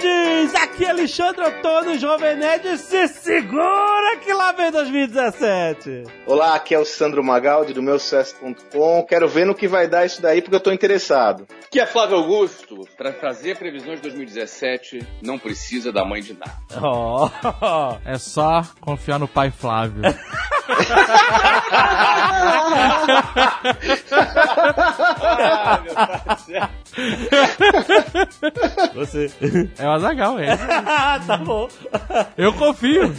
Nerds! Aqui é Alexandre Antônio, Jovem Nerd, se segura que lá vem 2017! Olá, aqui é o Sandro Magaldi do meu sucesso.com. Quero ver no que vai dar isso daí porque eu tô interessado. Aqui é Flávio Augusto. Para fazer previsões de 2017, não precisa da mãe de nada. Oh, É só confiar no pai Flávio. Ah, meu pai. você. É o Azagal, é. tá bom. Eu confio.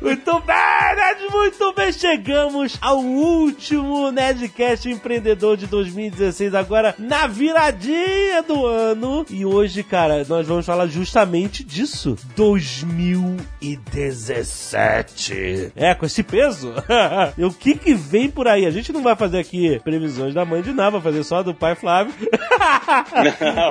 Muito bem, Nerd, muito bem. Chegamos ao último Nerdcast Empreendedor de 2016, agora na viradinha do ano. E hoje, cara, nós vamos falar justamente disso. 2017. É, com esse peso. e o que que vem por aí? A gente não vai fazer aqui previsões da mãe de nada, vai fazer só do pai Flávio.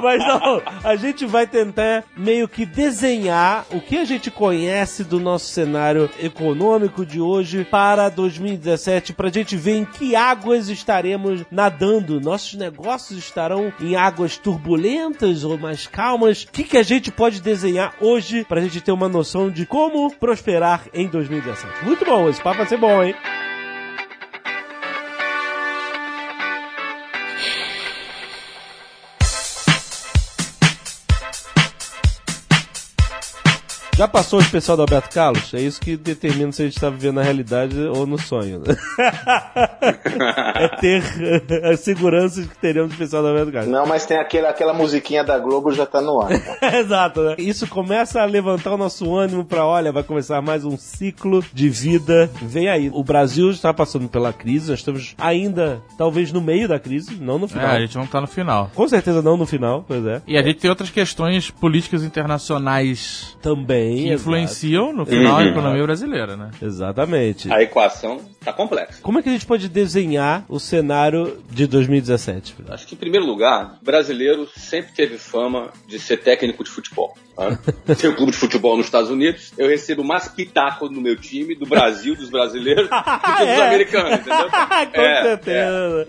Mas não, a gente vai tentar meio que desenhar o que a gente conhece do nosso cenário econômico de hoje para 2017, pra gente ver em que águas estaremos nadando. Nossos negócios estarão em águas turbulentas ou mais calmas? O que, que a gente pode desenhar hoje pra gente ter uma noção de como prosperar em 2017? Muito bom, esse papo vai ser bom, hein? Já passou o especial do Alberto Carlos? É isso que determina se a gente está vivendo na realidade ou no sonho. né? é ter a segurança de que teremos o especial do Alberto Carlos. Não, mas tem aquela, aquela musiquinha da Globo já tá no ar. Exato, né? Isso começa a levantar o nosso ânimo para, olha, vai começar mais um ciclo de vida. Vem aí. O Brasil está passando pela crise, nós estamos ainda, talvez, no meio da crise, não no É, final. a gente não tá no final. Com certeza não no final, pois é. E a gente tem outras questões políticas internacionais Também. Que exato. influenciam no final a Uhum. economia brasileira, né? Exatamente. A equação tá complexa. Como é que a gente pode desenhar o cenário de 2017? Acho que, em primeiro lugar, brasileiro sempre teve fama de ser técnico de futebol. Tá? Tem um clube de futebol nos Estados Unidos, eu recebo mais pitaco no meu time, do Brasil, dos brasileiros, do que dos É. americanos, entendeu? Com É, certeza.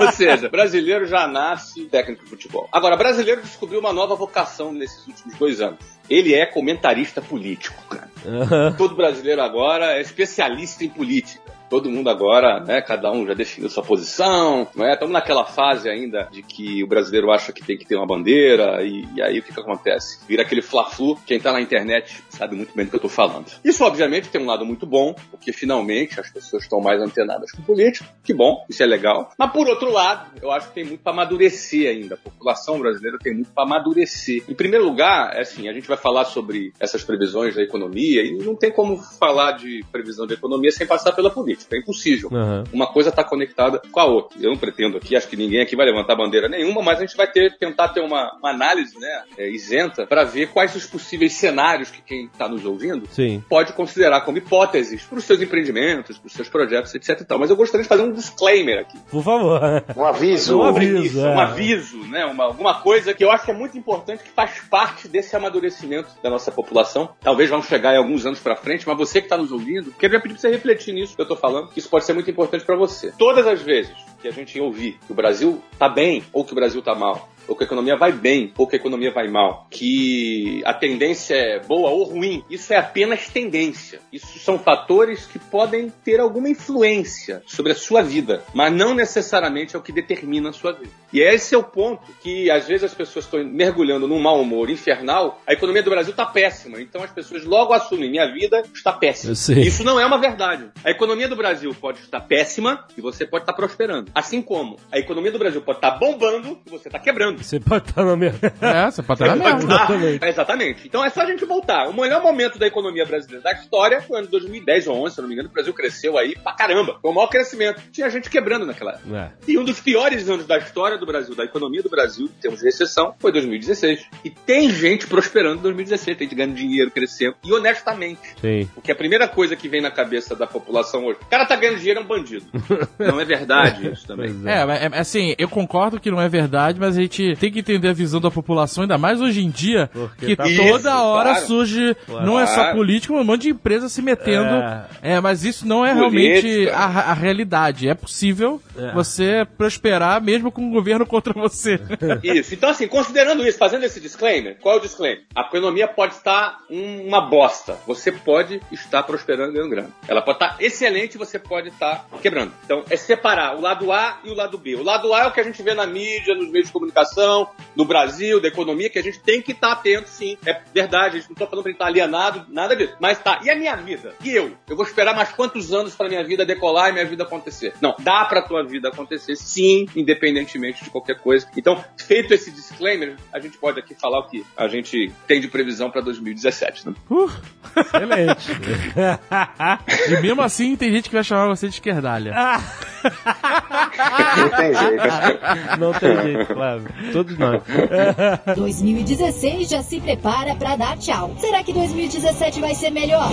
Ou seja, brasileiro já nasce técnico de futebol. Agora, brasileiro descobriu uma nova vocação nesses últimos dois anos. Ele é comentarista político, cara. Aham. Todo brasileiro agora é especialista em política. Todo mundo agora, né, cada um já definiu sua posição, não é? Estamos naquela fase ainda de que o brasileiro acha que tem que ter uma bandeira, e, e aí o que, que acontece? Vira aquele fla-flu, quem tá na internet sabe muito bem do que eu tô falando. Isso, obviamente, tem um lado muito bom, porque finalmente as pessoas estão mais antenadas com política, que bom, isso é legal. Mas por outro lado, eu acho que tem muito para amadurecer ainda. A população brasileira tem muito para amadurecer. Em primeiro lugar, é assim, a gente vai falar sobre essas previsões da economia, e não tem como falar de previsão de economia sem passar pela política. É impossível. Aham. Uma coisa está conectada com a outra. Eu não pretendo aqui, acho que ninguém aqui vai levantar bandeira nenhuma, mas a gente vai ter, tentar ter uma, uma análise né, é, isenta para ver quais os possíveis cenários que quem está nos ouvindo Sim. pode considerar como hipóteses para os seus empreendimentos, para os seus projetos, etc. E tal. Mas eu gostaria de fazer um disclaimer aqui. Por favor. Um aviso. Um aviso. Isso, é. um aviso, né? Uma, alguma coisa que eu acho que é muito importante, que faz parte desse amadurecimento da nossa população. Talvez vamos chegar em alguns anos para frente, mas você que está nos ouvindo, queria pedir para você refletir nisso que eu estou falando, que isso pode ser muito importante para você. Todas as vezes que a gente ouvir que o Brasil está bem ou que o Brasil está mal, ou que a economia vai bem, ou que a economia vai mal, que a tendência é boa ou ruim, isso é apenas tendência. Isso são fatores que podem ter alguma influência sobre a sua vida, mas não necessariamente é o que determina a sua vida. E esse é o ponto que às vezes as pessoas estão mergulhando num mau humor infernal. A economia do Brasil está péssima, então as pessoas logo assumem minha vida está péssima. Isso não é uma verdade. A economia do Brasil pode estar péssima e você pode estar prosperando. Assim como a economia do Brasil pode estar bombando e você está quebrando. Você pode estar na minha. É, você pode estar na merda. Exatamente. É, exatamente. Então é só a gente voltar. O melhor momento da economia brasileira da história foi o ano de 2010 ou 11, se eu não me engano, o Brasil cresceu aí pra caramba. Foi o maior crescimento. Tinha gente quebrando naquela época. É. E um dos piores anos da história do Brasil, da economia do Brasil, em termos de recessão, foi 2016. E tem gente prosperando em 2016, tem gente ganhando dinheiro, crescendo, e honestamente. Sim. Porque a primeira coisa que vem na cabeça da população hoje, o cara tá ganhando dinheiro é um bandido. Não é verdade isso também. É, mas, é, assim, eu concordo que não é verdade, mas a gente tem que entender a visão da população, ainda mais hoje em dia, Porque que tá- toda Isso, hora claro. surge, não é só Claro. político, um monte de empresa se metendo. É. É, mas isso não é Política. realmente a, a realidade. É possível É. você prosperar mesmo com o governo contra você. Isso. Então, assim, considerando isso, fazendo esse disclaimer, qual é o disclaimer? A economia pode estar uma bosta. Você pode estar prosperando e ganhando grana. Ela pode estar excelente, você pode estar quebrando. Então, é separar o lado A e o lado B. O lado A é o que a gente vê na mídia, nos meios de comunicação, no Brasil, da economia, que a gente tem que estar atento, sim. É verdade, a gente não está falando gente estar alienado, nada disso. Mas tá, e a minha vida? E eu? Eu vou esperar mais quantos anos para minha vida decolar e minha vida acontecer? Não, dá pra tua vida acontecer, sim, independentemente de qualquer coisa. Então, feito esse disclaimer, a gente pode aqui falar o que a gente tem de previsão para 2017, né? Uh, Excelente. e mesmo assim, tem gente que vai chamar você de esquerdalha. Não tem jeito. Não tem jeito, claro. Todos nós. 2016 já se prepara pra dar tchau. Será que 2017 vai ser melhor?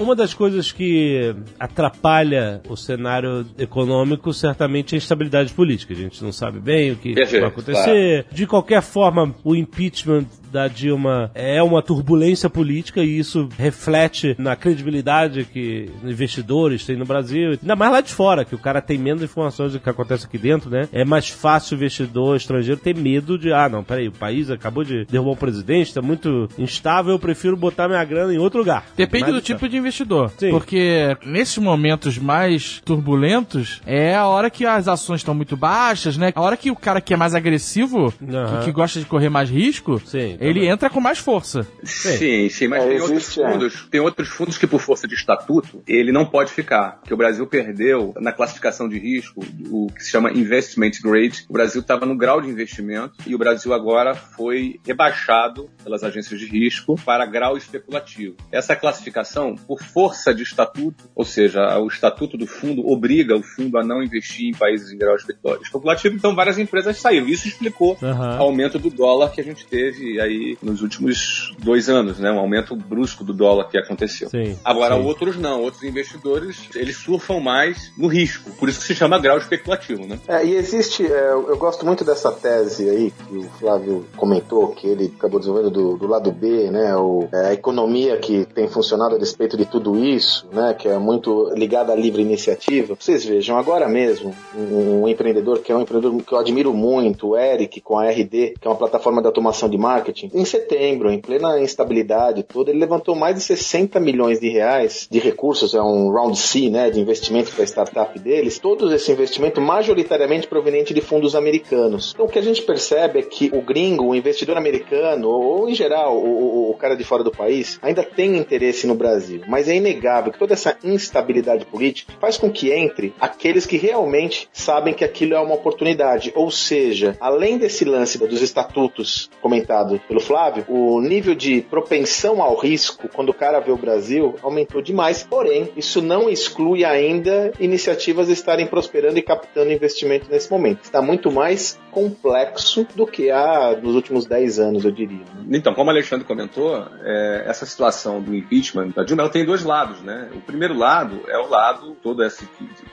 Uma das coisas que atrapalha o cenário econômico certamente é a instabilidade política. A gente não sabe bem o que Perfeito, vai acontecer. De qualquer forma, o impeachment da Dilma é uma turbulência política e isso reflete na credibilidade que investidores têm no Brasil. Ainda mais lá de fora, que o cara tem menos informações do que acontece aqui dentro, né? É mais fácil o investidor estrangeiro ter medo de, ah, não, peraí, o país acabou de derrubar o presidente, tá muito instável, eu prefiro botar minha grana em outro lugar. Depende Mais do tipo de investidor. Sim. Porque nesses momentos mais turbulentos, é a hora que as ações estão muito baixas, né? A hora que o cara que é mais agressivo, Aham. que, que gosta de correr mais risco, Sim, ele entra com mais força. Sim, sim, mas É, tem outros é. fundos. Tem outros fundos que, por força de estatuto, ele não pode ficar. Que o Brasil perdeu na classificação de risco, o que se chama investment grade. O Brasil estava no grau de investimento e o Brasil agora foi rebaixado pelas agências de risco para grau especulativo. Essa classificação, por força de estatuto, ou seja, o estatuto do fundo obriga o fundo a não investir em países em grau especula- especulativo, então várias empresas saíram. Isso explicou Aham. o aumento do dólar que a gente teve aí nos últimos dois anos, né? Um aumento brusco do dólar que aconteceu. Sim, Agora, sim. outros não. Outros investidores, eles surfam mais no risco. Por isso que se chama grau especulativo, né? É, e existe, é, eu eu gosto muito dessa tese aí que o Flávio comentou, que ele acabou desenvolvendo do, do lado B, né? O, é, a economia que tem funcionado a despeito de tudo isso, né? Que é muito ligada à livre iniciativa. Vocês vejam, agora mesmo, um, um empreendedor que é um empreendedor que eu admiro muito, o Eric, com a RD, que é uma plataforma de automação de marketing, em setembro, em plena instabilidade toda, ele levantou mais de 60 milhões de reais de recursos, é um round C, né? De investimento para a startup deles. Todo esse investimento majoritariamente proveniente de fundos americanos. Então que a gente percebe é que o gringo, o investidor americano, ou em geral o, o- cara de fora do país, ainda tem interesse no Brasil. Mas é inegável que toda essa instabilidade política faz com que entre aqueles que realmente sabem que aquilo é uma oportunidade. Ou seja, além desse lance dos estatutos comentado pelo Flávio, o nível de propensão ao risco quando o cara vê o Brasil aumentou demais. Porém, isso não exclui ainda iniciativas estarem prosperando e captando investimento nesse momento. Está muito mais complexo do que há nos últimos 10 anos, eu diria. Então, como o Alexandre comentou, é, essa situação do impeachment da Dilma ela tem dois lados, né? O primeiro lado é o lado, toda essa,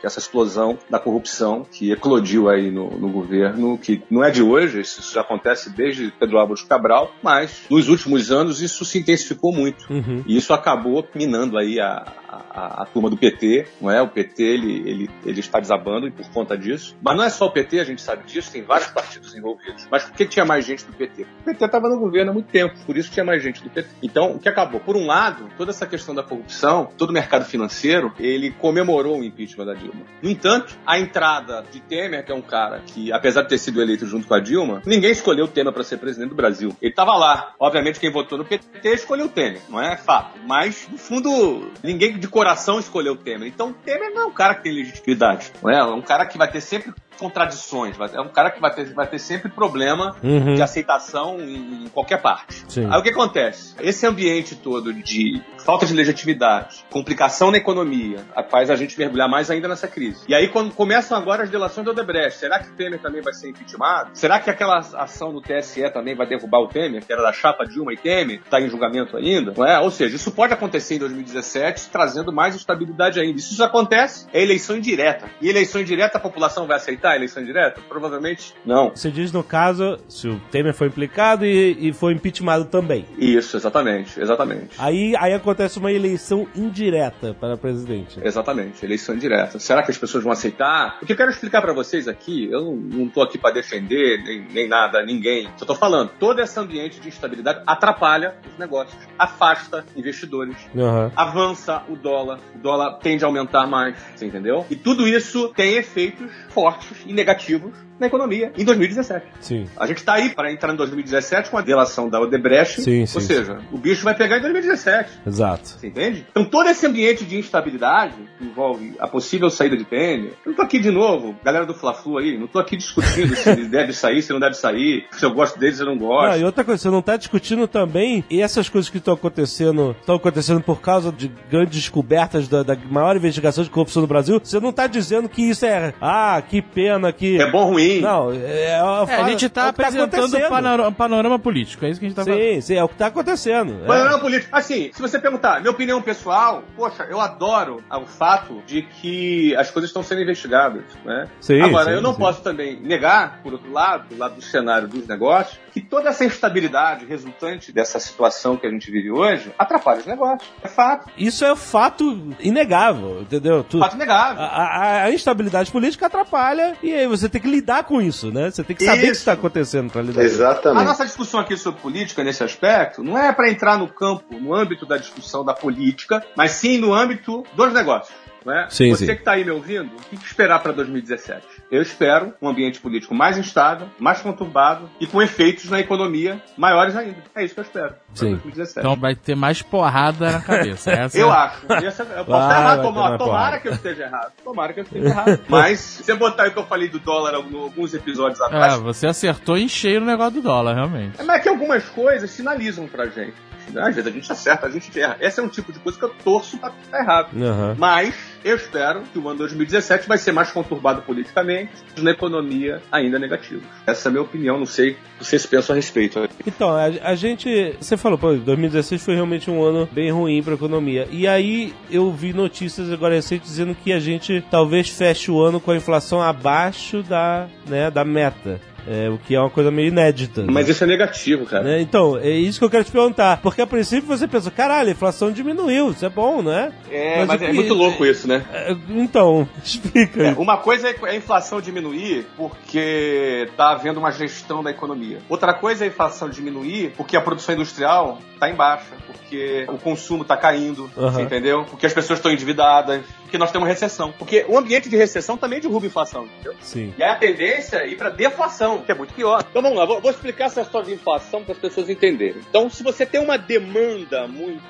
essa explosão da corrupção que eclodiu aí no, no governo, que não é de hoje, isso já acontece desde Pedro Álvares Cabral, mas nos últimos anos isso se intensificou muito. Uhum. E isso acabou minando aí a, a, a turma do PT, não é? O PT ele, ele, ele está desabando e por conta disso. Mas não é só o PT, a gente sabe disso, tem vários partidos envolvidos. Mas por que tinha mais gente do PT? O PT estava no governo há muito tempo, por isso tinha mais gente do PT. Então, o que acabou? Por um lado, toda essa questão da corrupção, todo o mercado financeiro, ele comemorou o impeachment da Dilma. No entanto, a entrada de Temer, que é um cara que, apesar de ter sido eleito junto com a Dilma, ninguém escolheu o Temer para ser presidente do Brasil. Ele estava lá. Obviamente, quem votou no PT escolheu o Temer, não é fato. Mas, no fundo, ninguém de coração escolheu o Temer. Então, o Temer não é um cara que tem legitimidade. Não é? é um cara que vai ter sempre contradições, é um cara que vai ter, vai ter sempre problema Uhum. de aceitação em, qualquer parte. Sim. Aí o que acontece? Esse ambiente todo de falta de legitimidade, complicação na economia, faz a gente mergulhar mais ainda nessa crise. E aí, quando começam agora as delações do Odebrecht, será que Temer também vai ser impeachmentado? Será que aquela ação do TSE também vai derrubar o Temer, que era da chapa Dilma e Temer, está em julgamento ainda? Não é? Ou seja, isso pode acontecer em 2017, trazendo mais instabilidade ainda. E Se isso acontece, é eleição indireta. E eleição indireta, a população vai aceitar a eleição indireta? Provavelmente não. Você diz no caso, se o Temer foi implicado e, e foi impeachmentado também. Isso, exatamente, exatamente. Aí, aí acontece uma eleição indireta para presidente. Exatamente, eleição indireta. Será que as pessoas vão aceitar? O que eu quero explicar pra vocês aqui, eu não, tô aqui pra defender nem, nem nada, ninguém. Só tô falando, todo esse ambiente de instabilidade atrapalha os negócios, afasta investidores, Aham. avança o dólar, o dólar tende a aumentar mais, você entendeu? E tudo isso tem efeitos fortes e negativos na economia em 2017. Sim. A gente tá aí para entrar em 2017 com a delação da Odebrecht, Sim, ou sim, seja, o bicho vai pegar em 2017. Exato. Você entende? Então todo esse ambiente de instabilidade que envolve a possível saída de Temer. Eu não tô aqui de novo, galera do Fla-Flu aí, não tô aqui discutindo se ele deve sair, se não deve sair, se eu gosto dele, se eu não gosto. Não, e outra coisa, você não tá discutindo também e essas coisas que estão acontecendo, estão acontecendo por causa de grandes descobertas da, da maior investigação de corrupção no Brasil. Você não tá dizendo que isso é, ah, que pena que. É bom ou ruim? Não, é, é, É, a gente tá é que apresentando o acontecendo. panorama, panorama político, é isso que a gente tá falando. Sim, sim, é o que tá acontecendo. É. é político. Assim, se você perguntar, minha opinião pessoal, poxa, eu adoro o fato de que as coisas estão sendo investigadas, né? Sim, Agora, sim, eu não sim. posso também negar, por outro lado, do lado do cenário dos negócios, que toda essa instabilidade resultante dessa situação que a gente vive hoje atrapalha os negócios. É fato. Isso é fato inegável, entendeu? Tu- Fato negável. a, a- a instabilidade política atrapalha e aí você tem que lidar com isso, né? Você tem que saber o que está acontecendo pra lidar com isso. A Exatamente. nossa discussão aqui sobre política, nesse aspecto, não é para entrar no campo, no âmbito da discussão da política, mas sim no âmbito dos negócios. Né? Sim, Você sim. que está aí me ouvindo, o que esperar para 2017? Eu espero um ambiente político mais instável, mais conturbado e com efeitos na economia maiores ainda. É isso que eu espero para Sim. 2017. Então vai ter mais porrada na cabeça. Essa eu é- acho. Essa- eu posso ter mais tomara porrada. que eu esteja errado. Tomara que eu esteja errado. Mas, se você botar o que eu falei do dólar alguns episódios atrás, É, você acertou em cheio no negócio do dólar, realmente. É, Mas é que algumas coisas sinalizam pra gente. Às vezes a gente acerta, a gente erra. Esse é um tipo de coisa que eu torço pra estar errado. Aham. Mas eu espero que o ano 2017 vai ser mais conturbado politicamente, na economia ainda negativo. Essa é a minha opinião, não sei o que vocês pensam a respeito. Então, a, a gente. Você falou, pô, 2016 foi realmente um ano bem ruim pra economia. E aí eu vi notícias agora recentes dizendo que a gente talvez feche o ano com a inflação abaixo da, né, da meta. É, o que é uma coisa meio inédita. né? Mas isso é negativo, cara. Né? Então, é isso que eu quero te perguntar. Porque a princípio você pensa, caralho, a inflação diminuiu, isso é bom, né? É, Mas mas, é que- muito louco isso, né? É, Então, explica. É, uma coisa é a inflação diminuir porque está havendo uma gestão da economia. Outra coisa é a inflação diminuir porque a produção industrial está em baixa, porque o consumo está caindo, entendeu? Porque as pessoas estão endividadas, porque nós temos recessão. Porque o ambiente de recessão também derruba a inflação, entendeu? Sim. E aí a tendência é ir para deflação, que é muito pior. Então vamos lá, vou, vou explicar essa história de inflação para as pessoas entenderem. Então, se você tem uma demanda muito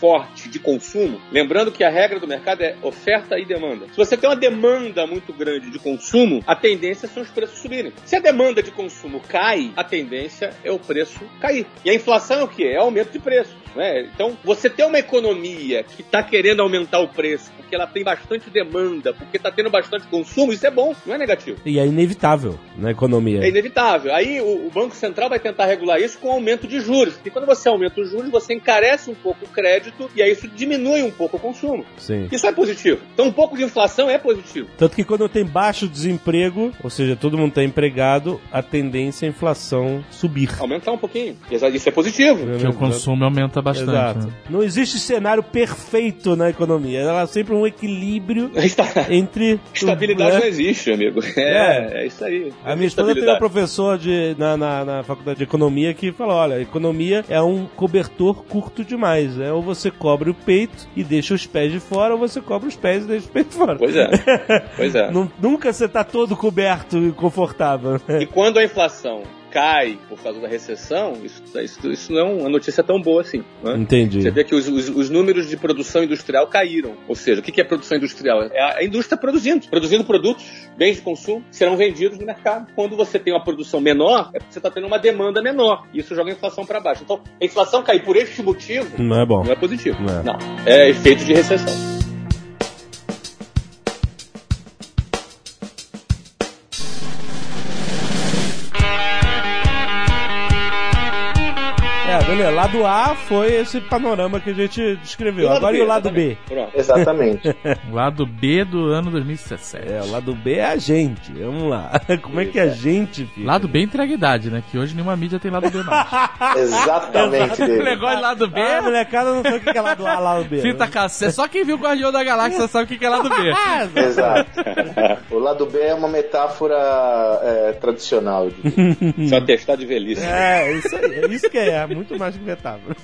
forte de consumo, lembrando que a regra do mercado é oferta e demanda. Se você tem uma demanda muito grande de consumo, a tendência são os preços subirem. Se a demanda de consumo cai, a tendência é o preço cair. E a inflação é o quê? É aumento de preço. Né? Então, você tem uma economia que está querendo aumentar o preço porque ela tem bastante demanda, porque está tendo bastante consumo, isso é bom, não é negativo. E é inevitável na economia. É inevitável. Aí o, o Banco Central vai tentar regular isso com aumento de juros. Porque quando você aumenta os juros, você encarece um pouco o crédito e aí isso diminui um pouco o consumo. Sim. Isso é positivo. Então um pouco de inflação é positivo. Tanto que quando tem baixo desemprego, ou seja, todo mundo está empregado, a tendência é a inflação subir. Aumentar um pouquinho. Isso é positivo. Porque o consumo aumenta bastante. Exato. né? Não existe cenário perfeito na economia. Ela é sempre um equilíbrio entre. Estabilidade né? não existe, amigo. É, é, isso aí. A minha esposa tem um professor de, na, na, na faculdade de economia que fala: olha, economia é um cobertor curto demais. Né? Ou você cobre o peito e deixa os pés de fora, ou você cobre os pés e deixa os peitos de fora. Pois é. Pois é. Nu- Nunca você tá todo coberto e confortável. né? E quando a inflação cai por causa da recessão, isso, isso, isso não é uma notícia tão boa assim. Né? Entendi. Você vê que os, os, os números de produção industrial caíram. Ou seja, o que é produção industrial? É a indústria produzindo, produzindo produtos, bens de consumo, que serão vendidos no mercado. Quando você tem uma produção menor, é porque você está tendo uma demanda menor. E isso joga a inflação para baixo. Então, a inflação cair por este motivo Não é bom. não é positivo. Não é. Não. É efeito de recessão. É. Lado A foi esse panorama que a gente descreveu. Agora e o lado B? Pronto. Exatamente. Lado B do ano 2017. É, o lado B é a gente. Vamos lá. Como é que a gente fica? Lado B idade, né? Que hoje nenhuma mídia tem lado B mais. Exatamente O negócio de lado B Ah, é molecada não sabe o que é lado A, lado B. fita cassete. Só quem viu o Guardião da Galáxia sabe o que é lado B. Exato. O lado B é uma metáfora é, tradicional. Isso é um atestado de velhice. É, isso aí. É isso que é. Muito mais metáfora.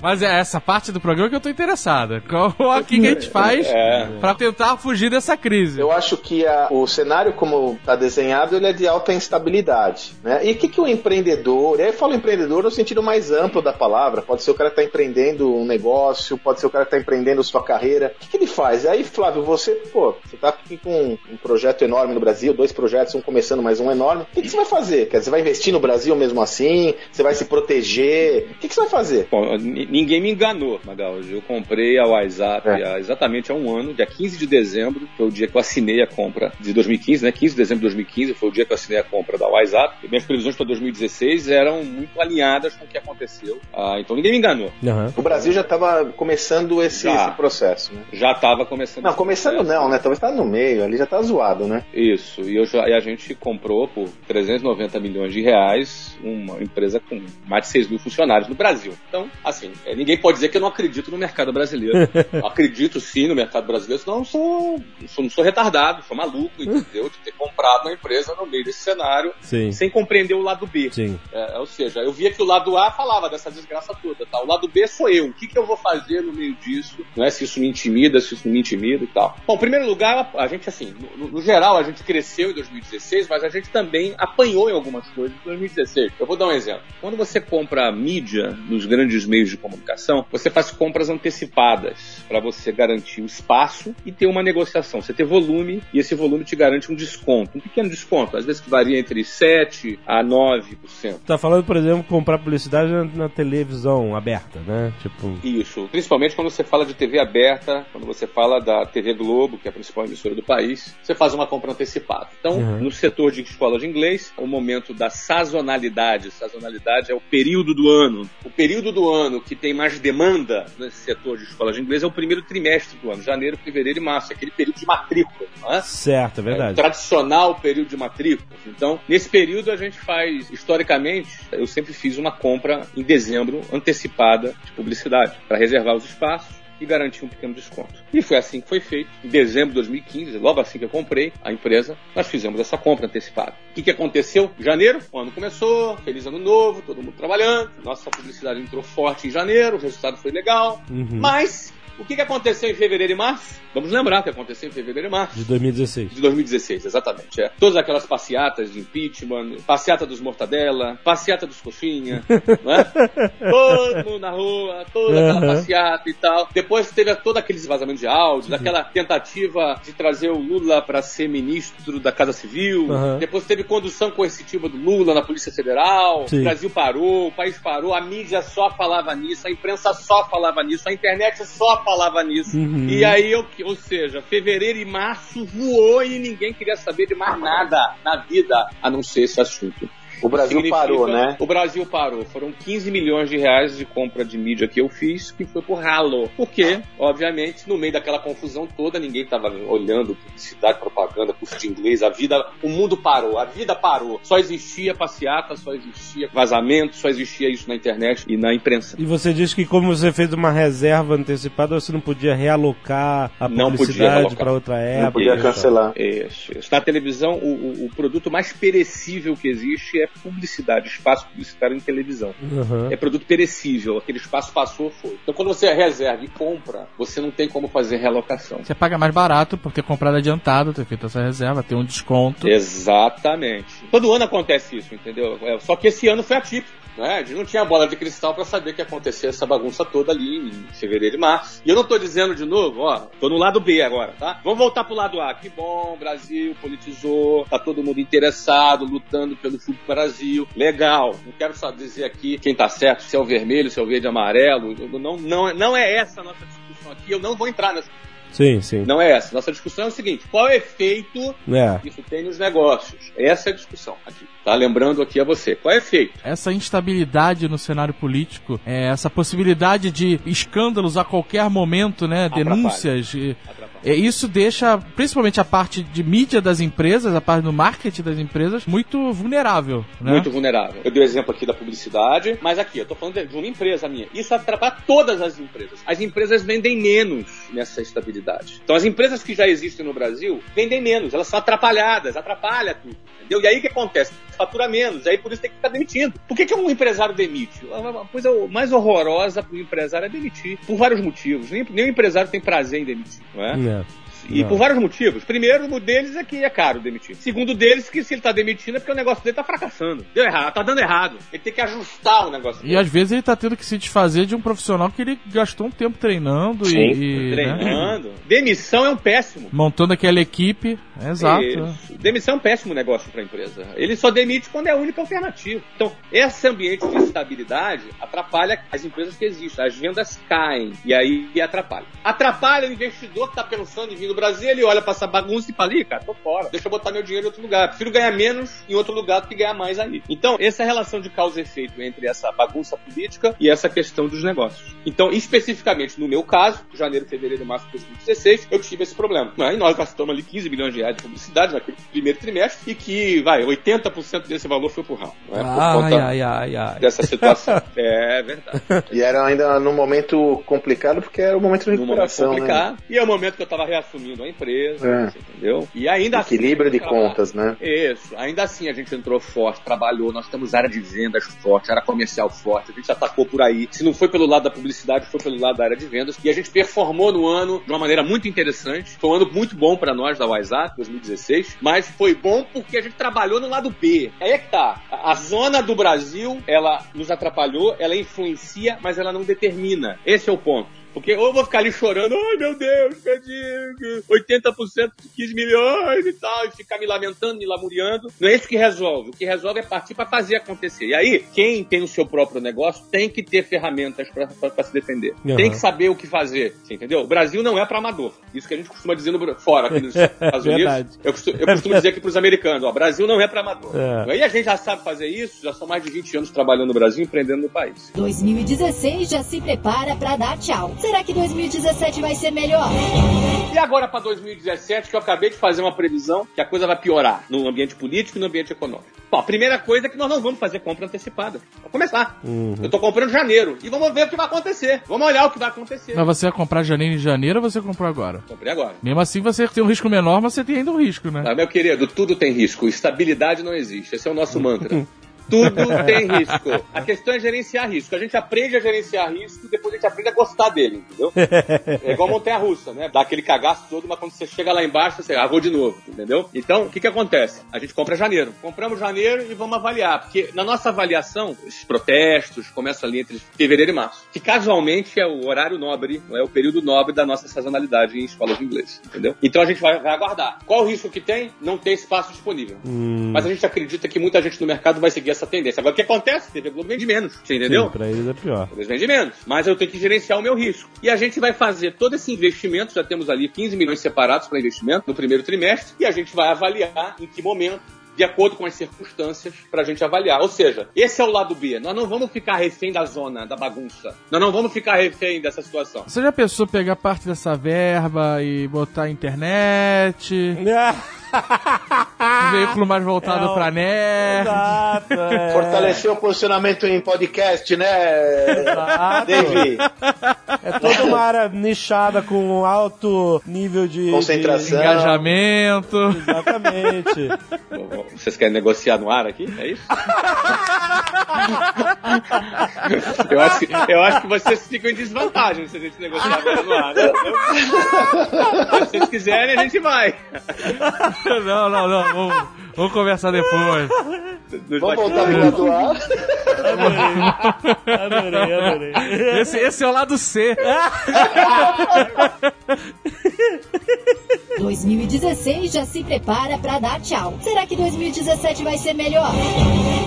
Mas é essa parte do programa que eu tô interessada. Qual o que, que a gente faz É. pra tentar fugir dessa crise? Eu acho que a- o cenário como está desenhado ele é de alta instabilidade, né? E o que, que o empreendedor, e aí eu falo empreendedor no sentido mais amplo da palavra, pode ser o cara que está empreendendo um negócio, pode ser o cara que está empreendendo sua carreira. O que, que ele faz? Aí, Flávio, você, pô, você tá aqui com um projeto enorme no Brasil, dois projetos, um começando, mais um enorme. O que, que você vai fazer? Quer dizer, você vai investir no Brasil mesmo assim? Você vai se proteger? O que, que você vai fazer? Bom, n- ninguém me enganou, Magal. Eu comprei a WhatsApp É. há exatamente há um ano, dia 15 de dezembro, foi o dia que eu assinei a compra de 2015, né? 15 de dezembro de 2015 foi o dia que eu assinei a compra da WhatsApp. E minhas previsões para 2016 eram muito alinhadas com o que aconteceu. Ah, então ninguém me enganou. Aham. O Brasil já estava começando esse, Já. esse processo, né? Já estava começando. Não, começando processo. não, né? Talvez tá no meio, ali já tá zoado, né? Isso, e, eu já- e a gente comprou por 390 milhões de reais uma empresa com mais de 6 mil funcionários no Brasil. Então, assim, é, ninguém pode dizer que eu não acredito no mercado brasileiro. Eu acredito sim no mercado brasileiro, senão eu sou, sou- não sou retardado, sou maluco, entendeu? De ter comprado uma empresa no meio desse cenário Sim. sem compreender o lado B. Sim. É, ou seja, eu via que o lado A falava dessa desgraça toda, tá? O lado B sou eu. O que, que eu vou fazer no meio disso? Não é se isso me intimida, se isso não me intimida e tal. Bom, em primeiro lugar, a gente, assim, no, no geral, a gente cresceu em 2016, mas a gente também apanhou em algumas coisas em 2016. Eu vou dar um exemplo. Quando você compra mídia nos grandes meios de comunicação, você faz compras antecipadas para você garantir o espaço e ter uma negociação. Você ter volume e esse volume te garante um desconto. Um pequeno desconto, às vezes que varia entre 7 a 9%. Tá falando, por exemplo, comprar publicidade na, na televisão aberta, né? Tipo. Isso, principalmente quando você fala de TV aberta, quando você fala da TV Globo, que é a principal emissora do país, você faz uma compra antecipada. Então, Uhum. no setor de escola de inglês, o momento da sazonalidade, sazonalidade é o período do ano. O período do ano que tem mais demanda nesse setor de escola de inglês é o primeiro trimestre do ano, janeiro, fevereiro e março, aquele período de matrícula, não é? Certo, é É verdade. tradicional período de matrículas. Então, nesse período a gente faz, historicamente, eu sempre fiz uma compra em dezembro antecipada de publicidade para reservar os espaços e garantir um pequeno desconto. E foi assim que foi feito. Em dezembro de 2015, logo assim que eu comprei a empresa, nós fizemos essa compra antecipada. O que, que aconteceu? Janeiro, o ano começou, feliz ano novo, todo mundo trabalhando, nossa publicidade entrou forte em janeiro, o resultado foi legal, Uhum. mas o que, que aconteceu em fevereiro e março? Vamos lembrar o que aconteceu em fevereiro e março. De 2016. De 2016, exatamente. É. Todas aquelas passeatas de impeachment, passeata dos mortadela, passeata dos coxinha, não é? Todo mundo na rua, toda aquela Uhum. passeata e tal. Depois teve todo aqueles vazamentos de áudio, aquela tentativa de trazer o Lula para ser ministro da Casa Civil. Uhum. Depois teve condução coercitiva do Lula na Polícia Federal. Sim. O Brasil parou, o país parou, a mídia só falava nisso, a imprensa só falava nisso, a internet só falava nisso. Uhum. E aí, eu, ou seja, fevereiro e março voou e ninguém queria saber de mais nada na vida a não ser esse assunto. O Brasil Significa- parou, né? O Brasil parou. Foram 15 milhões de reais de compra de mídia que eu fiz, que foi por ralo. Porque, obviamente, no meio daquela confusão toda, ninguém estava olhando publicidade, propaganda, curso de inglês, a vida, o mundo parou, a vida parou. Só existia passeata, só existia vazamento, só existia isso na internet e na imprensa. E você diz que como você fez uma reserva antecipada, você não podia realocar a Não publicidade para outra época. Não podia tal. cancelar. Isso, isso. Na televisão, o, o- o produto mais perecível que existe é publicidade, espaço publicitário em televisão. Uhum. É produto perecível, aquele espaço passou, foi. Então quando você reserva e compra, você não tem como fazer realocação. Você paga mais barato por ter comprado adiantado, ter feito essa reserva, ter um desconto. Exatamente. Todo ano acontece isso, entendeu? É, só que esse ano foi atípico. Né? A gente não tinha bola de cristal para saber que ia acontecer essa bagunça toda ali em fevereiro e março. E eu não tô dizendo de novo, ó, tô no lado B agora, tá? Vamos voltar pro lado A. Que bom, Brasil politizou, tá todo mundo interessado, lutando pelo futuro Brasil. Legal. Não quero só dizer aqui quem tá certo, se é o vermelho, se é o verde amarelo. Não, não, não é essa a nossa discussão aqui. Eu não vou entrar nessa. Sim, sim. Não é essa. Nossa discussão é o seguinte: qual é o efeito É. que isso tem nos negócios? Essa é a discussão aqui. Tá lembrando aqui a você. Qual é o efeito? Essa instabilidade no cenário político, é, essa possibilidade de escândalos a qualquer momento, né? Atrapalha. Denúncias. Atrapalha. É, isso deixa, principalmente a parte de mídia das empresas, a parte do marketing das empresas, muito vulnerável. Né? Muito vulnerável. Eu dei o exemplo aqui da publicidade, mas aqui, eu tô falando de uma empresa minha. Isso atrapalha todas as empresas. As empresas vendem menos nessa estabilidade. Então, as empresas que já existem no Brasil vendem menos, elas são atrapalhadas, atrapalha tudo. Entendeu? E aí o que acontece? Fatura menos, aí por isso tem que ficar demitindo. Por que, que um empresário demite? A coisa mais horrorosa para o empresário é demitir. Por vários motivos. Nem, nem o empresário tem prazer em demitir, não é? É. E Não. por vários motivos. Primeiro, um deles é que é caro demitir. Segundo deles, que se ele tá demitindo é porque o negócio dele tá fracassando. Deu errado, tá dando errado. Ele tem que ajustar o negócio E dele. às vezes ele tá tendo que se desfazer de um profissional que ele gastou um tempo treinando e, e, né, Treinando. Demissão é um péssimo. montando aquela equipe. Exato. Isso. Demissão é um péssimo negócio para a empresa. Ele só demite quando é a única alternativa. Então, esse ambiente de instabilidade atrapalha as empresas que existem. As vendas caem e aí atrapalha. Atrapalha o investidor que está pensando em vir no Brasil, ele olha para essa bagunça e fala, ih, cara, tô fora. Deixa eu botar meu dinheiro em outro lugar. Prefiro ganhar menos em outro lugar do que ganhar mais aí. Então, essa é a relação de causa e efeito entre essa bagunça política e essa questão dos negócios. Então, especificamente no meu caso, janeiro, fevereiro, março de 2016, eu tive esse problema. né? E nós gastamos ali 15 milhões de reais de publicidade naquele primeiro trimestre e que, vai, 80% desse valor foi pro ralo. Né? Por conta ai, ai, ai. dessa situação. é verdade. E era ainda num momento complicado, porque era o momento de Num momento recuperação, né? complicado. E é o momento que eu tava reassumindo a empresa, É. entendeu? E ainda assim, Equilíbrio de trabalho. contas, né? Isso. Ainda assim a gente entrou forte, trabalhou, nós temos área de vendas forte, área comercial forte, a gente atacou por aí. Se não foi pelo lado da publicidade, foi pelo lado da área de vendas. E a gente performou no ano de uma maneira muito interessante. Foi um ano muito bom para nós da WhatsApp, 2016. Mas foi bom porque a gente trabalhou no lado B. Aí é que tá. A zona do Brasil, ela nos atrapalhou, ela influencia, mas ela não determina. Esse é o ponto. Porque ou eu vou ficar ali chorando, ai meu Deus, perdi 80% de 15 milhões e tal, e ficar me lamentando, me lamuriando. Não é isso que resolve. O que resolve é partir para fazer acontecer. E aí, quem tem o seu próprio negócio tem que ter ferramentas para se defender. Uhum. Tem que saber o que fazer. Você entendeu? O Brasil não é para amador. Isso que a gente costuma dizer no, fora, aqui nos Estados Unidos. Verdade. Eu costumo, eu costumo dizer aqui para os americanos: ó, Brasil não é para amador. É. Aí a gente já sabe fazer isso, já são mais de 20 anos trabalhando no Brasil, empreendendo no país. 2016 já se prepara pra dar tchau. Será que 2017 vai ser melhor? E agora para 2017, que eu acabei de fazer uma previsão que a coisa vai piorar no ambiente político e no ambiente econômico. Bom, a primeira coisa é que nós não vamos fazer compra antecipada. Vamos começar. Eu tô comprando em janeiro e vamos ver o que vai acontecer. Vamos olhar o que vai acontecer. Mas você vai comprar janeiro em janeiro ou você comprou agora? Comprei agora. Mesmo assim você tem um risco menor, mas você tem ainda um risco, né? Ah, meu querido, tudo tem risco. Estabilidade não existe. Esse é o nosso mantra. Tudo tem risco. A questão é gerenciar risco. A gente aprende a gerenciar risco e depois a gente aprende a gostar dele, entendeu? É igual montanha russa, né? Dá aquele cagaço todo, mas quando você chega lá embaixo, você, ah, vou de novo, entendeu? Então, o que que acontece? A gente compra janeiro. Compramos janeiro e vamos avaliar, porque na nossa avaliação, esses protestos começam ali entre fevereiro e março, que casualmente é o horário nobre, é o período nobre da nossa sazonalidade em escolas de inglês, entendeu? Então a gente vai, vai aguardar. Qual o risco que tem? Não tem espaço disponível. Mas a gente acredita que muita gente no mercado vai seguir essa tendência. Agora, o que acontece? TV Globo vende menos, você entendeu? Sim, pra eles é pior. Eles vendem menos. Mas eu tenho que gerenciar o meu risco. E a gente vai fazer todo esse investimento, já temos ali 15 milhões separados para investimento no primeiro trimestre, e a gente vai avaliar em que momento de acordo com as circunstâncias, para a gente avaliar. Ou seja, esse é o lado B. Nós não vamos ficar refém da zona, da bagunça. Nós não vamos ficar refém dessa situação. Você já pensou pegar parte dessa verba e botar internet? Um veículo mais voltado É pra nerd. Exato, é. Fortalecer o posicionamento em podcast, né, Exato. Dave? É toda uma área nichada com alto nível de... Concentração. Engajamento. de- Exatamente. Vocês querem negociar no ar aqui? É isso? eu, acho que, eu acho que vocês ficam em desvantagem se a gente negociar no ar. né? Se vocês quiserem, a gente vai. Não, não, não. Vamos, vamos conversar depois. Vamos voltar pro lado A. Adorei, adorei. Esse, esse é o lado C. 2016 já se prepara pra dar tchau. Será que 2017 vai ser melhor?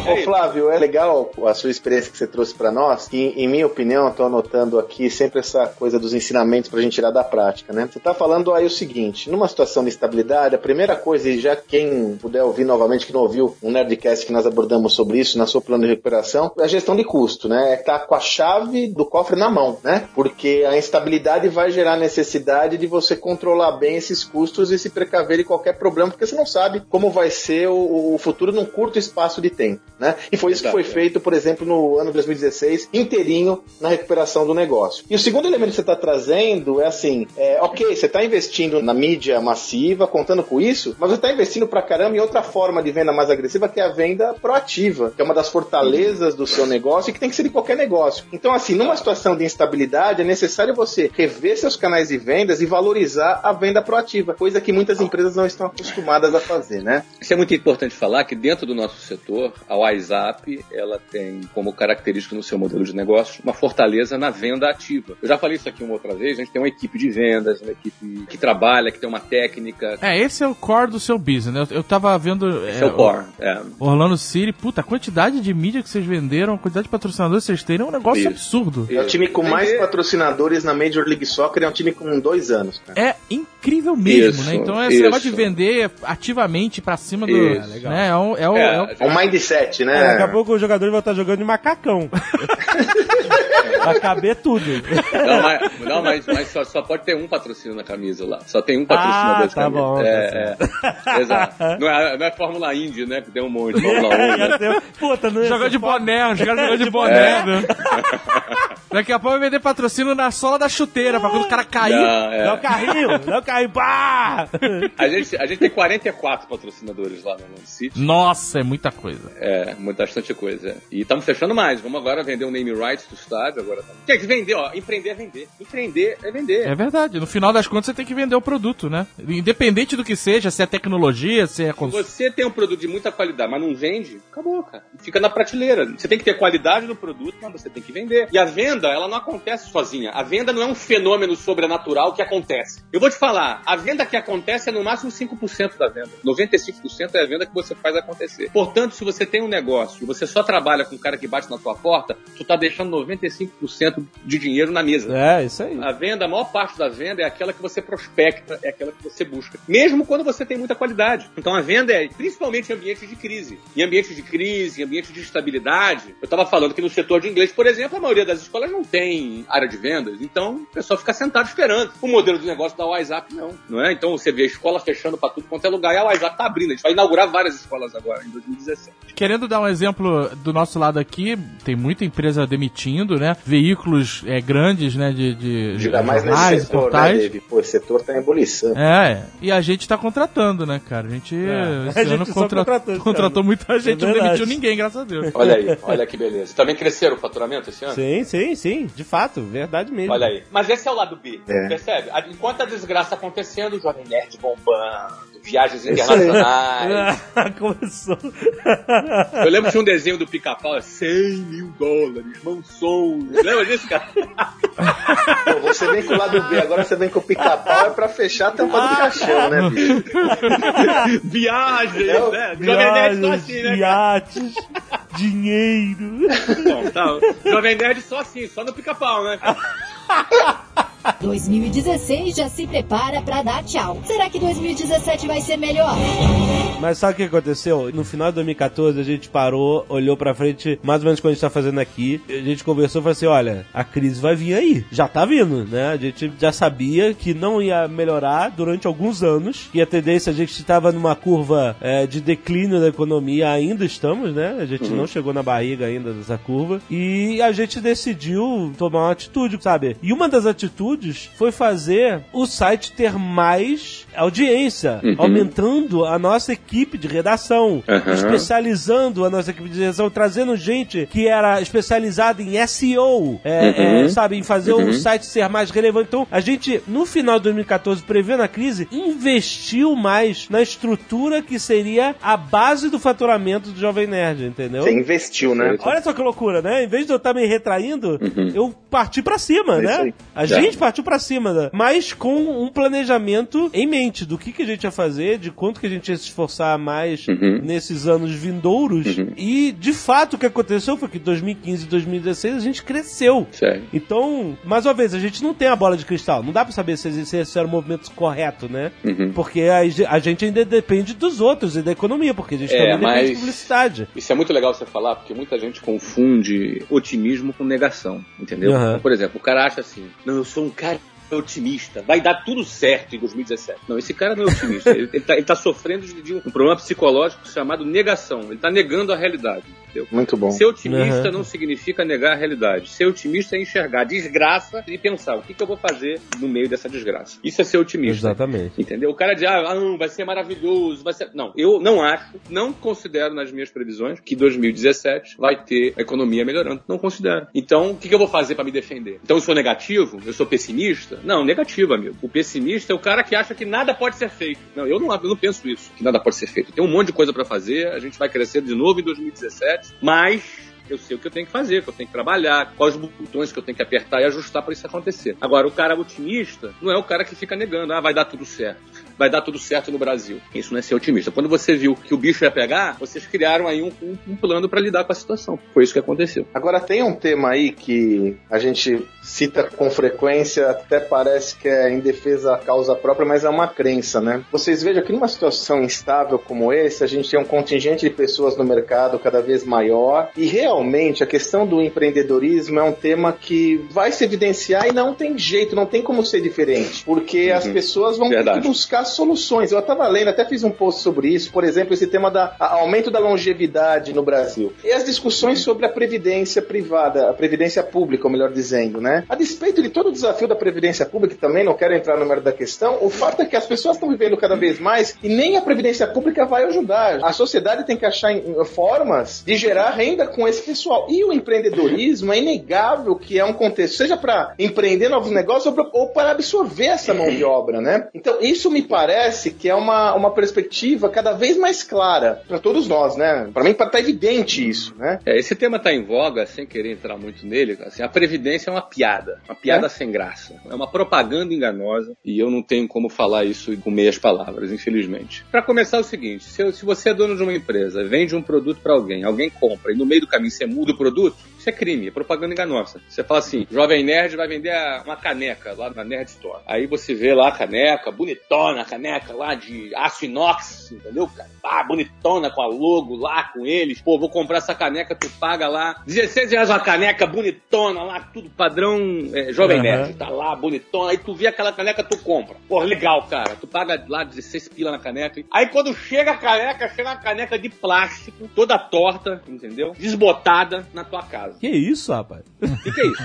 Ô Flávio, é legal a sua experiência que você trouxe pra nós. E, em minha opinião, eu tô anotando aqui sempre essa coisa dos ensinamentos pra gente tirar da prática, né? Você tá falando aí o seguinte: numa situação de estabilidade, a primeira coisa, e já quem puder ouvir novamente, que não ouviu um Nerdcast que nós abordamos sobre isso na sua plano de recuperação, é a gestão de custo, né? É estar com a chave do cofre na mão, né? Porque a instabilidade vai gerar necessidade de você controlar bem esses custos e se precaver de qualquer problema, porque você não sabe como vai ser o, o futuro num curto espaço de tempo, né? E foi isso que foi Exato. feito, por exemplo, no ano 2016, inteirinho na recuperação do negócio. E o segundo elemento que você está trazendo é assim, é, ok, você está investindo na mídia massiva, contando com isso, mas você está investindo pra caramba em outra forma de venda mais agressiva, que é a venda proativa, que é uma das fortalezas do seu negócio e que tem que ser de qualquer negócio. Então, assim, numa situação de instabilidade, é necessário você rever seus canais de vendas e valorizar a venda proativa, coisa que muitas empresas não estão acostumadas a fazer, né? Isso é muito importante falar que dentro do nosso setor, a WhatsApp, ela tem como característica no seu modelo de negócio uma fortaleza na venda ativa. Eu já falei isso aqui uma outra vez, a gente tem uma equipe de vendas, uma equipe que trabalha, que tem uma técnica, É, esse é o core do seu business, né? Eu, eu tava vendo. Esse é o core. É. Orlando City, puta, a quantidade de mídia que vocês venderam, a quantidade de patrocinadores que vocês têm é um negócio Isso. absurdo. É o time com mais patrocinadores na Major League Soccer, é um time com dois anos, cara. É incrível mesmo, Isso, né? Então esse isso. negócio de vender ativamente pra cima do. Isso. Né? É, o, é, o, É, é o- É um mindset, É, né? daqui a pouco o jogador vai estar jogando de macacão. vai caber tudo. Não, mas, não, mas, mas só, só pode ter um patrocínio na camisa lá. Só tem um patrocinador Ah, tá camisa. bom, tá é, é. Exato. Não é, não é Fórmula Indy, né? Que tem um monte. Fórmula 1, né? Puta, não Jogou ser de boné, os caras jogando de boné. né? Daqui a pouco vai vender patrocínio na sola da chuteira, pra quando o cara cair. Não, é. Dá o carrinho, dá o carrinho, pá! A gente, a gente tem 44 patrocinadores lá no City. Nossa, é muita coisa. É, muita bastante coisa. E estamos fechando mais. Vamos agora vender o name rights do estádio. Agora tamo- Tem que vender, ó. Empreender é vender. Empreender é vender. É verdade. No final das contas, você tem que vender o produto, né? Independente do que seja, se é tecnologia, se é consumo. Você tem um produto de muita qualidade, mas não vende, acabou, cara. Fica na prateleira. Você tem que ter qualidade no produto, mas você tem que vender. E a venda, ela não acontece sozinha. A venda não é um fenômeno sobrenatural que acontece. Eu vou te falar, a venda que acontece é no máximo 5% da venda. 95% é a venda que você faz acontecer. Portanto, se você tem um negócio e você só trabalha com o cara que bate na tua porta, tu tá deixando 95% de dinheiro na mesa. É, isso aí. A venda, a maior parte da venda é aquela que você prospecta, é aquela que você busca. Mesmo quando você tem muita qualidade. Então a venda é principalmente em ambientes de crise. Em ambientes de crise, em ambientes de instabilidade. Eu estava falando que no setor de inglês, por exemplo, a maioria das escolas não tem área de vendas. Então o pessoal fica sentado esperando. O modelo de negócio da WhatsApp não. não é? Então você vê a escola fechando para tudo quanto é lugar e a WhatsApp tá abrindo. A gente vai inaugurar várias escolas agora, em 2017. Querendo dar um exemplo do nosso lado aqui, tem muita empresa demitindo, né? Veículos é, grandes, né? De, de, de mais nesse jornais, setor, né, portais. Dave? Pô, esse setor tá em ebulição. É, e a gente tá contratando, né, cara? A gente, É, a gente ano só contra- contratou esse contratou muita gente, É não demitiu ninguém, graças a Deus. Olha aí, olha que beleza. Também cresceram o faturamento esse ano? Sim, sim, sim. De fato, verdade mesmo. Olha aí. Mas esse é o lado B, É. percebe? Enquanto a desgraça acontecendo, o Jovem Nerd bombando, viagens internacionais. Começou. Eu lembro de um desenho do pica-pau, 100 mil dólares, mansões. Lembra disso, cara? Pô, você vem com o lado B, agora você vem com o pica-pau, é pra fechar a tampa do caixão, né, bicho? Viagens, É né? Jovem Nerd só Viagens, assim, né? cara? iates, dinheiro. Bom, tá. Jovem Nerd só assim, só no pica-pau, né? cara? 2016 já se prepara pra dar tchau. Será que 2017 vai ser melhor? Mas sabe o que aconteceu? No final de 2014 a gente parou, olhou pra frente, mais ou menos como a gente tá fazendo aqui. A gente conversou e falou assim: olha, a crise vai vir aí. Já tá vindo, né? A gente já sabia que não ia melhorar durante alguns anos. E a tendência, a gente estava numa curva é, de declínio da economia, ainda estamos, né? A gente não chegou na barriga ainda dessa curva. E a gente decidiu tomar uma atitude, sabe? E uma das atitudes foi fazer o site ter mais audiência, Uhum. aumentando a nossa equipe de redação, Uhum. especializando a nossa equipe de redação, trazendo gente que era especializada em SEO, é, Uhum. é, sabe, em fazer o site ser mais relevante. Então, a gente, no final de 2014, prevendo a crise, investiu mais na estrutura que seria a base do faturamento do Jovem Nerd, entendeu? Você investiu, né? Olha só que loucura, né? Em vez de eu estar me retraindo, eu parti pra cima, É né? A gente partiu pra cima, né? mas com um planejamento em mente do que, que a gente ia fazer, de quanto que a gente ia se esforçar mais nesses anos vindouros. E, de fato, o que aconteceu foi que 2015 e 2016 a gente cresceu. Então, mais uma vez, a gente não tem a bola de cristal. Não dá pra saber se, se esse era o movimento correto, né? Uhum. Porque a, a gente ainda depende dos outros e da economia, porque a gente É, também depende mas- de publicidade. Isso é muito legal você falar, porque muita gente confunde otimismo com negação, entendeu? Então, por exemplo, o cara acha assim, não, eu sou um cara otimista, vai dar tudo certo em 2017. Não, esse cara não é otimista. ele, ele tá, sofrendo de, um problema psicológico chamado negação. Ele tá negando a realidade, entendeu? Muito bom. Ser otimista Uhum. não significa negar a realidade. Ser otimista é enxergar a desgraça e pensar o que, que eu vou fazer no meio dessa desgraça. Isso é ser otimista. Exatamente. Entendeu? O cara diz, ah, ah, não, vai ser maravilhoso, vai ser. Não, eu não acho, não considero nas minhas previsões que 2017 vai ter a economia melhorando. Não considero. Então, o que, que eu vou fazer para me defender? Então, eu sou negativo? Eu sou pessimista? Não, negativo, amigo. O pessimista é o cara que acha que nada pode ser feito. Não, eu não, eu não penso isso, que nada pode ser feito. Tem um monte de coisa para fazer, a gente vai crescer de novo em 2017, mas eu sei o que eu tenho que fazer, que eu tenho que trabalhar, quais botões que eu tenho que apertar e ajustar para isso acontecer. Agora, o cara otimista não é o cara que fica negando, ah, vai dar tudo certo. Vai dar tudo certo no Brasil. Isso não é ser otimista. Quando você viu que o bicho ia pegar, vocês criaram aí um, um- um plano para lidar com a situação. Foi isso que aconteceu. Agora tem um tema aí que a gente cita com frequência, até parece que é em defesa da causa própria, mas é uma crença, né? Vocês vejam que numa situação instável como esse, a gente tem um contingente de pessoas no mercado cada vez maior e realmente a questão do empreendedorismo é um tema que vai se evidenciar e não tem jeito, não tem como ser diferente, porque as pessoas vão ter Verdade. que buscar soluções. Eu estava lendo, até fiz um post sobre isso, por exemplo, esse tema da aumento da longevidade no Brasil. E as discussões sobre a previdência privada, a previdência pública, ou melhor dizendo, né? A despeito de todo o desafio da previdência pública, também não quero entrar no mérito da questão, o fato é que as pessoas estão vivendo cada vez mais e nem a previdência pública vai ajudar. A sociedade tem que achar formas de gerar renda com esse pessoal. E o empreendedorismo é inegável que é um contexto, seja para empreender novos negócios ou para absorver essa mão de obra, né? Então, isso me parece que é uma, uma perspectiva cada vez mais clara para todos nós, né? Para mim, tá evidente isso, né? É, esse tema tá em voga, sem querer entrar muito nele, assim, a Previdência é uma piada, uma piada É? sem graça. É uma propaganda enganosa e eu não tenho como falar isso com meias palavras, infelizmente. Para começar, é o seguinte, se, se você é dono de uma empresa, vende um produto para alguém, alguém compra e no meio do caminho você muda o produto, isso é crime, é propaganda enganosa. Você fala assim, Jovem Nerd vai vender uma caneca lá na Nerd Store. Aí você vê lá a caneca, bonitona a caneca lá de aço inox, entendeu, cara? Ah, bonitona com a logo lá com eles. Pô, vou comprar essa caneca, tu paga lá 16 reais uma caneca bonitona lá, tudo padrão é, Jovem Aham. Nerd. Tá lá, bonitona. Aí tu vê aquela caneca, tu compra. Pô, legal, cara. Tu paga lá 16 pila na caneca. Aí quando chega a caneca, chega uma caneca de plástico, toda torta, entendeu? Desbotada na tua casa. Que isso, rapaz? Que, que é isso?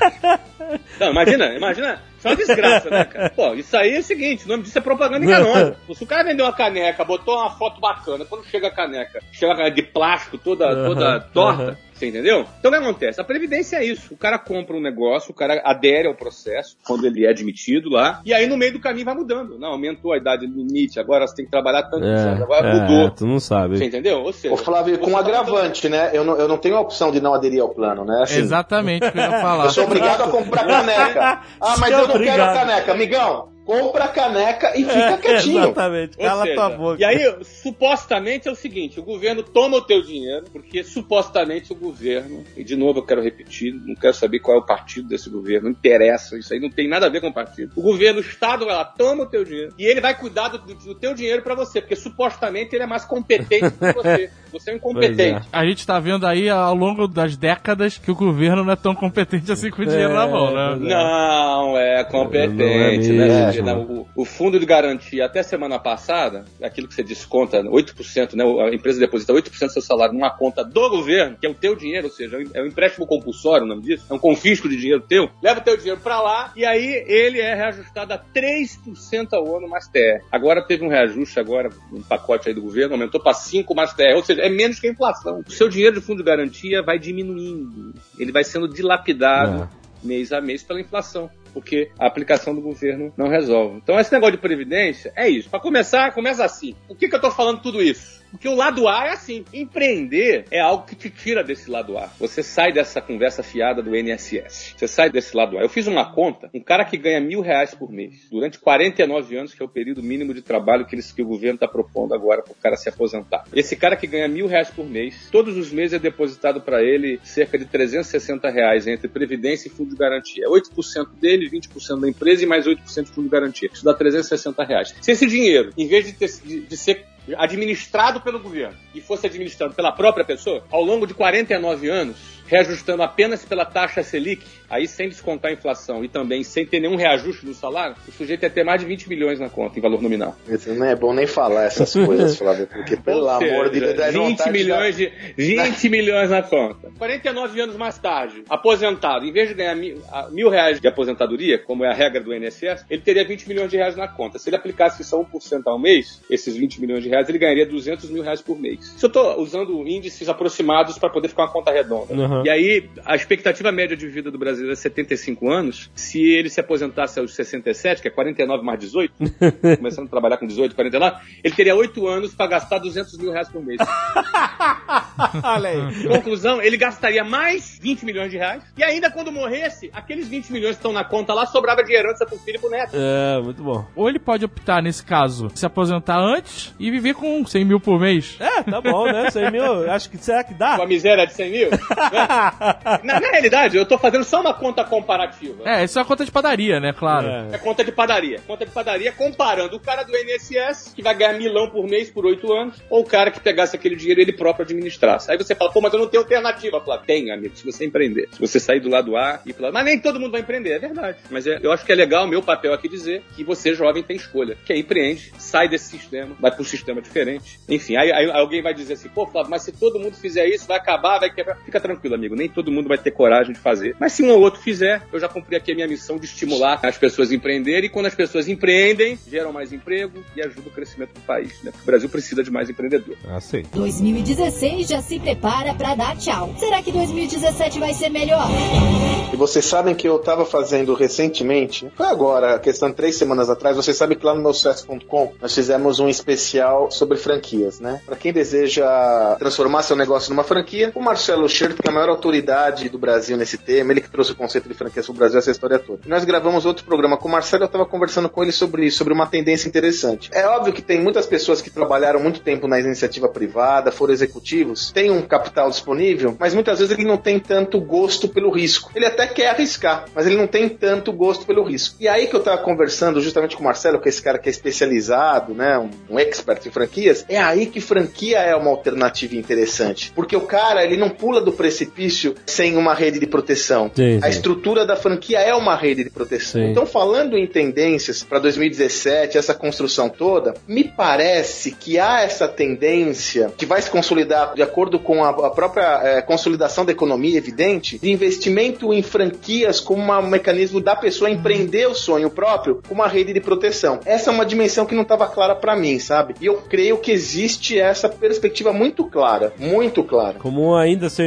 Não, imagina, imagina. Isso é uma desgraça, né, cara? Pô, isso aí é o seguinte, o nome disso é propaganda enganosa. Se o cara vendeu uma caneca, botou uma foto bacana, quando chega a caneca, chega a caneca de plástico toda, toda torta. Você entendeu? Então o que acontece? A Previdência é isso. O cara compra um negócio, o cara adere ao processo, quando ele é admitido lá, e aí no meio do caminho vai mudando. Não, aumentou a idade limite, agora você tem que trabalhar tantos anos, agora mudou. é, tu não sabe. Você entendeu? Ou seja, Ô Flávio, com um tá agravante, né? Eu não, eu não tenho a opção de não aderir ao plano, né? Assim, Exatamente o que eu ia falar. Eu sou obrigado a comprar caneca. Ah, mas é eu não quero caneca. Amigão, compra a caneca e fica É, quietinho. exatamente. Cala seja, tua boca. E aí, supostamente é o seguinte: o governo toma o teu dinheiro, porque supostamente o governo, e de novo eu quero repetir, não quero saber qual é o partido desse governo, não interessa, isso aí não tem nada a ver com o partido. O governo, o Estado, lá, toma o teu dinheiro e ele vai cuidar do, do teu dinheiro pra você, porque supostamente ele é mais competente que você. Você é um incompetente. A gente tá vendo aí ao longo das décadas que o governo não é tão competente assim com o dinheiro na mão, né? pois é. Não, é competente, Não é né? Não, o, o fundo de garantia, até semana passada, aquilo que você desconta, 8%, né? A empresa deposita 8% do seu salário numa conta do governo, que é o teu dinheiro, ou seja, é um empréstimo compulsório, o nome disso, é um confisco de dinheiro teu, leva o teu dinheiro pra lá e aí ele é reajustado a 3% ao ano mais TR. Agora teve um reajuste, agora, um pacote aí do governo, aumentou pra 5 mais TR, ou seja, é menos que a inflação. O seu dinheiro de fundo de garantia vai diminuindo, ele vai sendo dilapidado mês a mês pela inflação. Porque a aplicação do governo não resolve. Então, esse negócio de previdência é isso. Para começar, começa assim. Por que, que eu tô falando tudo isso? Porque o lado A é assim. Empreender é algo que te tira desse lado A. Você sai dessa conversa fiada do NSS. Você sai desse lado A. Eu fiz uma conta. Um cara que ganha mil reais por mês durante 49 anos, que é o período mínimo de trabalho que, eles, que o governo está propondo agora para o cara se aposentar. Esse cara que ganha mil reais por mês, todos os meses é depositado para ele cerca de 360 reais entre previdência e fundo de garantia. 8% dele, 20% da empresa e mais 8% de fundo de garantia. Isso dá 360 reais. Se esse dinheiro, em vez de, ter, de, de ser administrado pelo governo e fosse administrado pela própria pessoa, ao longo de 49 anos, reajustando apenas pela taxa Selic, aí sem descontar a inflação e também sem ter nenhum reajuste no salário, o sujeito ia ter mais de 20 milhões na conta em valor nominal. Isso Não é bom nem falar essas coisas, Flávio, porque pelo seja, amor de Deus, dá 20 vontade milhões de 20 milhões na conta. 49 anos mais tarde, aposentado, em vez de ganhar mil, mil reais de aposentadoria, como é a regra do INSS, ele teria 20 milhões de reais na conta. Se ele aplicasse só 1% ao mês, esses 20 milhões de reais, ele ganharia 200 mil reais por mês. Isso eu estou usando índices aproximados para poder ficar uma conta redonda. Uhum. E aí, a expectativa média de vida do brasileiro é 75 anos. Se ele se aposentasse aos 67, que é 49 mais 18, começando a trabalhar com 18, 49, ele teria 8 anos para gastar 200 mil reais por mês. Olha aí. Conclusão, ele gastaria mais 20 milhões de reais. E ainda quando morresse, aqueles 20 milhões que estão na conta lá sobrava de herança pro filho e pro neto. É, muito bom. Ou ele pode optar, nesse caso, se aposentar antes e viver com 100 mil por mês. É, tá bom, né? 100 mil, acho que será que dá? Com a miséria de 100 mil. na, na realidade, eu tô fazendo só uma conta comparativa. É, isso é uma conta de padaria, né? Claro. É. É conta de padaria. Conta de padaria comparando o cara do INSS, que vai ganhar milão por mês por oito anos, ou o cara que pegasse aquele dinheiro e ele próprio administrasse. Aí você fala, pô, mas eu não tenho alternativa. Fala, tem, amigo, se você empreender. Se você sair do lado A e falar, mas nem todo mundo vai empreender. É verdade. Mas é- eu acho que é legal, meu papel aqui dizer que você, jovem, tem escolha. Que aí empreende, sai desse sistema, vai um sistema diferente. Enfim, aí, aí alguém vai dizer assim, pô, Flávio, mas se todo mundo fizer isso, vai acabar, vai quebrar. Fica tranquilo, amigo. Nem todo mundo vai ter coragem de fazer. Mas se um ou outro fizer, eu já cumpri aqui a minha missão de estimular as pessoas a empreenderem. E quando as pessoas empreendem, geram mais emprego e ajuda o crescimento do país. Né? Porque o Brasil precisa de mais empreendedor. Ah, sim. 2016 já se prepara pra dar tchau. Será que 2017 vai ser melhor? E vocês sabem que eu tava fazendo recentemente, foi agora, questão de três semanas atrás, vocês sabem que lá no meu sucesso.com nós fizemos um especial sobre franquias, né? Pra quem deseja transformar seu negócio numa franquia, o Marcelo Schert, que é a maior autoridade do Brasil nesse tema, ele que trouxe o conceito de franquias pro Brasil, essa história toda. E nós gravamos outro programa com o Marcelo, eu tava conversando com ele sobre isso, sobre uma tendência interessante. É óbvio que tem muitas pessoas que trabalharam muito tempo na iniciativa privada, foram executivos, têm um capital disponível, mas muitas vezes ele não tem tanto gosto pelo risco. Ele até quer arriscar, mas ele não tem tanto gosto pelo risco. E aí que eu tava conversando justamente com o Marcelo, que é esse cara que é especializado, né, um, um expert em franquias, é aí que franquia é uma alternativa interessante. Porque o cara, ele não pula do precipício sem uma rede de proteção. Sim, A sim. estrutura da franquia é uma rede de proteção. Sim. Então, falando em tendências para 2017, essa construção toda, me parece que há essa tendência que vai se consolidar de acordo com a, a própria eh, consolidação da economia, evidente, de investimento em franquias como uma- um mecanismo da pessoa empreender o sonho próprio com uma rede de proteção. Essa é uma dimensão que não estava clara para mim, sabe? E eu creio que existe essa perspectiva muito clara, muito clara. Como ainda ser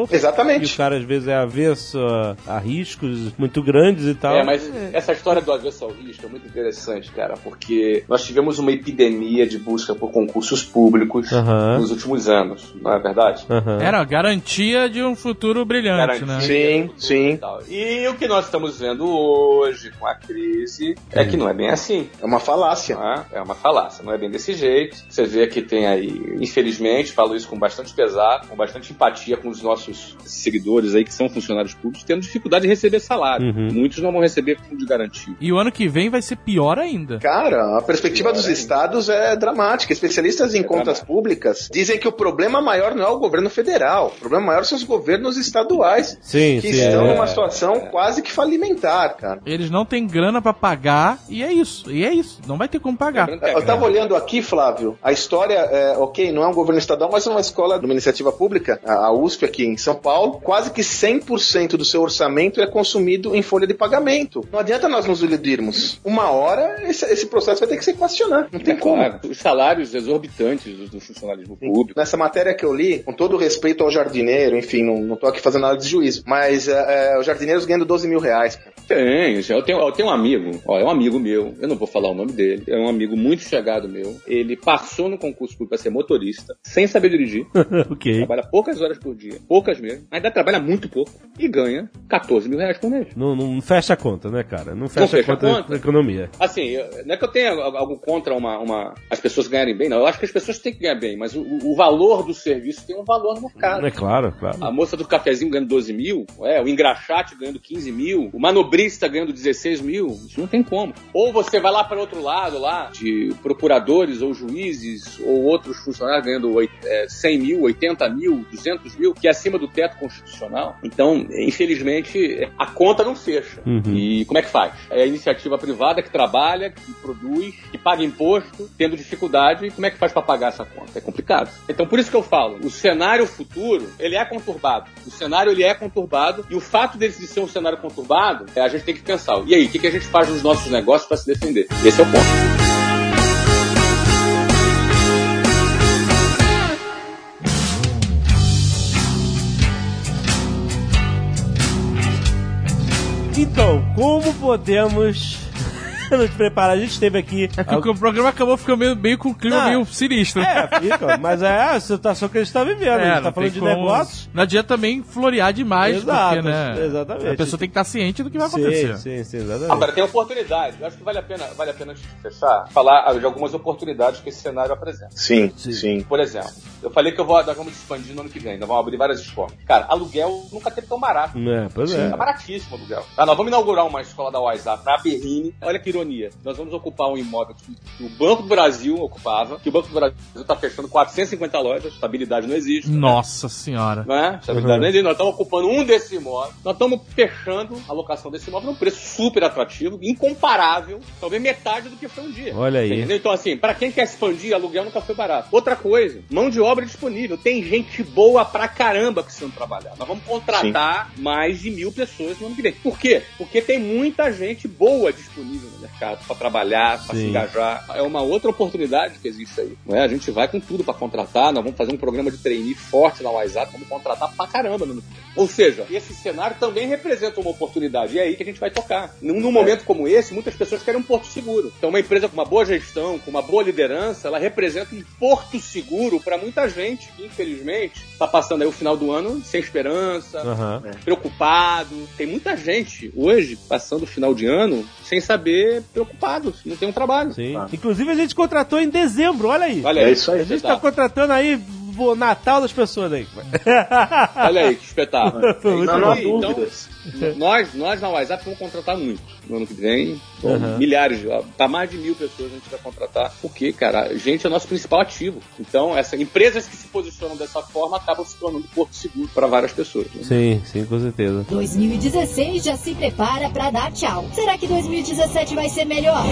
um empreendedor, e o Exatamente. cara às vezes é avesso a, riscos muito grandes e tal. É, mas essa história do avesso ao risco é muito interessante, cara, porque nós tivemos uma epidemia de busca por concursos públicos Aham. nos últimos anos. não é verdade? Aham. Era a garantia de um futuro brilhante, né? Sim, sim. E. E o que nós estamos vendo hoje com a crise é que não é bem assim. É uma falácia. é? É uma falácia, não é bem desse jeito. Você vê que tem aí, infelizmente, falo isso com bastante pesar, com bastante empatia com os nossos seguidores aí que são funcionários públicos, tendo dificuldade de receber salário. Uhum. Muitos não vão receber fundo de garantia. E o ano que vem vai ser pior ainda. Cara, a perspectiva dos estados é dramática. Especialistas em contas públicas dizem que o problema maior não é o governo federal. O problema maior são os governos estaduais, Sim, que sim. estão é. numa situação quase que falimentar, cara. Eles não têm grana pra pagar e é isso. E é isso. Não vai ter como pagar. É Eu tava olhando aqui, Flávio, a história, é, ok, não é um governo estadual, mas é uma escola de uma iniciativa pública, a USP aqui em São Paulo, quase que 100% do seu orçamento é consumido em folha de pagamento. Não adianta nós nos iludirmos. Uma hora esse, esse processo vai ter que se questionar. Não tem É como. claro, os salários exorbitantes do, do funcionalismo público. Nessa matéria que eu li, com todo o respeito ao jardineiro, enfim, não, não tô aqui fazendo nada de juízo, mas é, é, os jardineiros ganham 12 mil reais. cara. Tem, eu tenho, eu tenho um amigo, ó, é um amigo meu, eu não vou falar o nome dele, é um amigo muito chegado meu. Ele passou no concurso público para ser motorista, sem saber dirigir, ok. trabalha poucas horas por dia, poucas mesmo, ainda trabalha muito pouco e ganha 14 mil reais por mês. Não, não fecha a conta, né, cara? Não fecha, fecha a conta, da economia. Assim, não é que eu tenha algo contra uma, uma- as pessoas ganharem bem, não. Eu acho que as pessoas têm que ganhar bem, mas o, o valor do serviço tem um valor no mercado. É claro, claro. A moça do cafezinho ganhando 12 mil, é, o engraxate ganhando 15 mil, o manobrista ganhando 16 mil, isso não tem como. Ou você vai lá para outro lado, lá, de procuradores ou juízes ou outros funcionários ganhando oit- é, 100 mil, 80 mil, 200 mil, que é acima do teto constitucional. Então, infelizmente, a conta não fecha. Uhum. E como é que faz? É a iniciativa privada que trabalha, que produz, que paga imposto, tendo dificuldade, e como é que faz para pagar essa conta? É complicado. Então, por isso que eu falo, o cenário futuro, ele é conturbado. O cenário, ele é conturbado, e o fato dele de ser um cenário conturbado, é, a gente tem que pensar, e aí, o que, que a gente faz nos nossos negócios para se defender? Esse é o ponto. Então, como podemos nos preparar? A gente teve aqui. É que o programa acabou ficando meio, meio com um clima Não. meio sinistro. É, fica, mas é a situação que a gente tá vivendo. a gente não tá falando de como- negócios. Não adianta também florear demais, Exato, porque, né? exatamente. A pessoa tem que estar ciente do que vai acontecer. Sim, sim, sim, exatamente. Agora, tem oportunidade. Eu acho que vale a pena, vale a pena fechar, falar de algumas oportunidades que esse cenário apresenta. Sim, Sim. sim. Por exemplo, eu falei que eu vou, nós vamos expandir no ano que vem, nós vamos abrir várias escolas. Cara, aluguel nunca teve tão barato. É, pois é. Tá baratíssimo o aluguel. Tá, nós vamos inaugurar uma escola da WhatsApp na Berrine. Olha que ironia. Nós vamos ocupar um imóvel que que o Banco do Brasil ocupava, que o Banco do Brasil tá fechando 450 lojas, estabilidade não existe. Nossa senhora. Não é? Estabilidade Uhum. não existe. Nós estamos ocupando um desses imóveis. Nós estamos fechando a locação desse imóvel num preço super atrativo, incomparável, talvez metade do que foi um dia. Olha aí. Entendeu? Então, assim, pra quem quer expandir, aluguel nunca foi barato. Outra coisa, mão de obra disponível. Tem gente boa pra caramba precisando trabalhar. Nós vamos contratar mais de mil pessoas no ano que vem. Por quê? Porque tem muita gente boa disponível no mercado pra trabalhar, pra se engajar. É uma outra oportunidade que existe aí. Não é? A gente vai com tudo pra contratar. Nós vamos fazer um programa de trainee forte na WhatsApp. Vamos contratar pra caramba no. Ou seja, esse cenário também representa uma oportunidade. E é aí que a gente vai tocar. Num, num momento como esse, muitas pessoas querem um porto seguro. Então, uma empresa com uma boa gestão, com uma boa liderança, ela representa um porto seguro para muita gente que, infelizmente, está passando aí o final do ano sem esperança, Aham. preocupado. Tem muita gente hoje passando o final de ano sem saber, preocupado, não tem um trabalho. Sim. Inclusive a gente contratou em dezembro, olha aí. Olha É aí, isso aí. A gente tá contratando aí o Natal das pessoas aí. Olha aí, que espetáculo. Não, não há bom. Então, dúvidas. Nós, nós na WhatsApp vamos contratar muito no ano que vem. Bom, Aham. Milhares, tá mais de mil pessoas a gente vai contratar. Porque, cara, gente é o nosso principal ativo. Então, essa, empresas que se posicionam dessa forma acabam se tornando porto seguro para várias pessoas. né? Sim, sim, com certeza. 2016 já se prepara pra dar tchau. Será que 2017 vai ser melhor?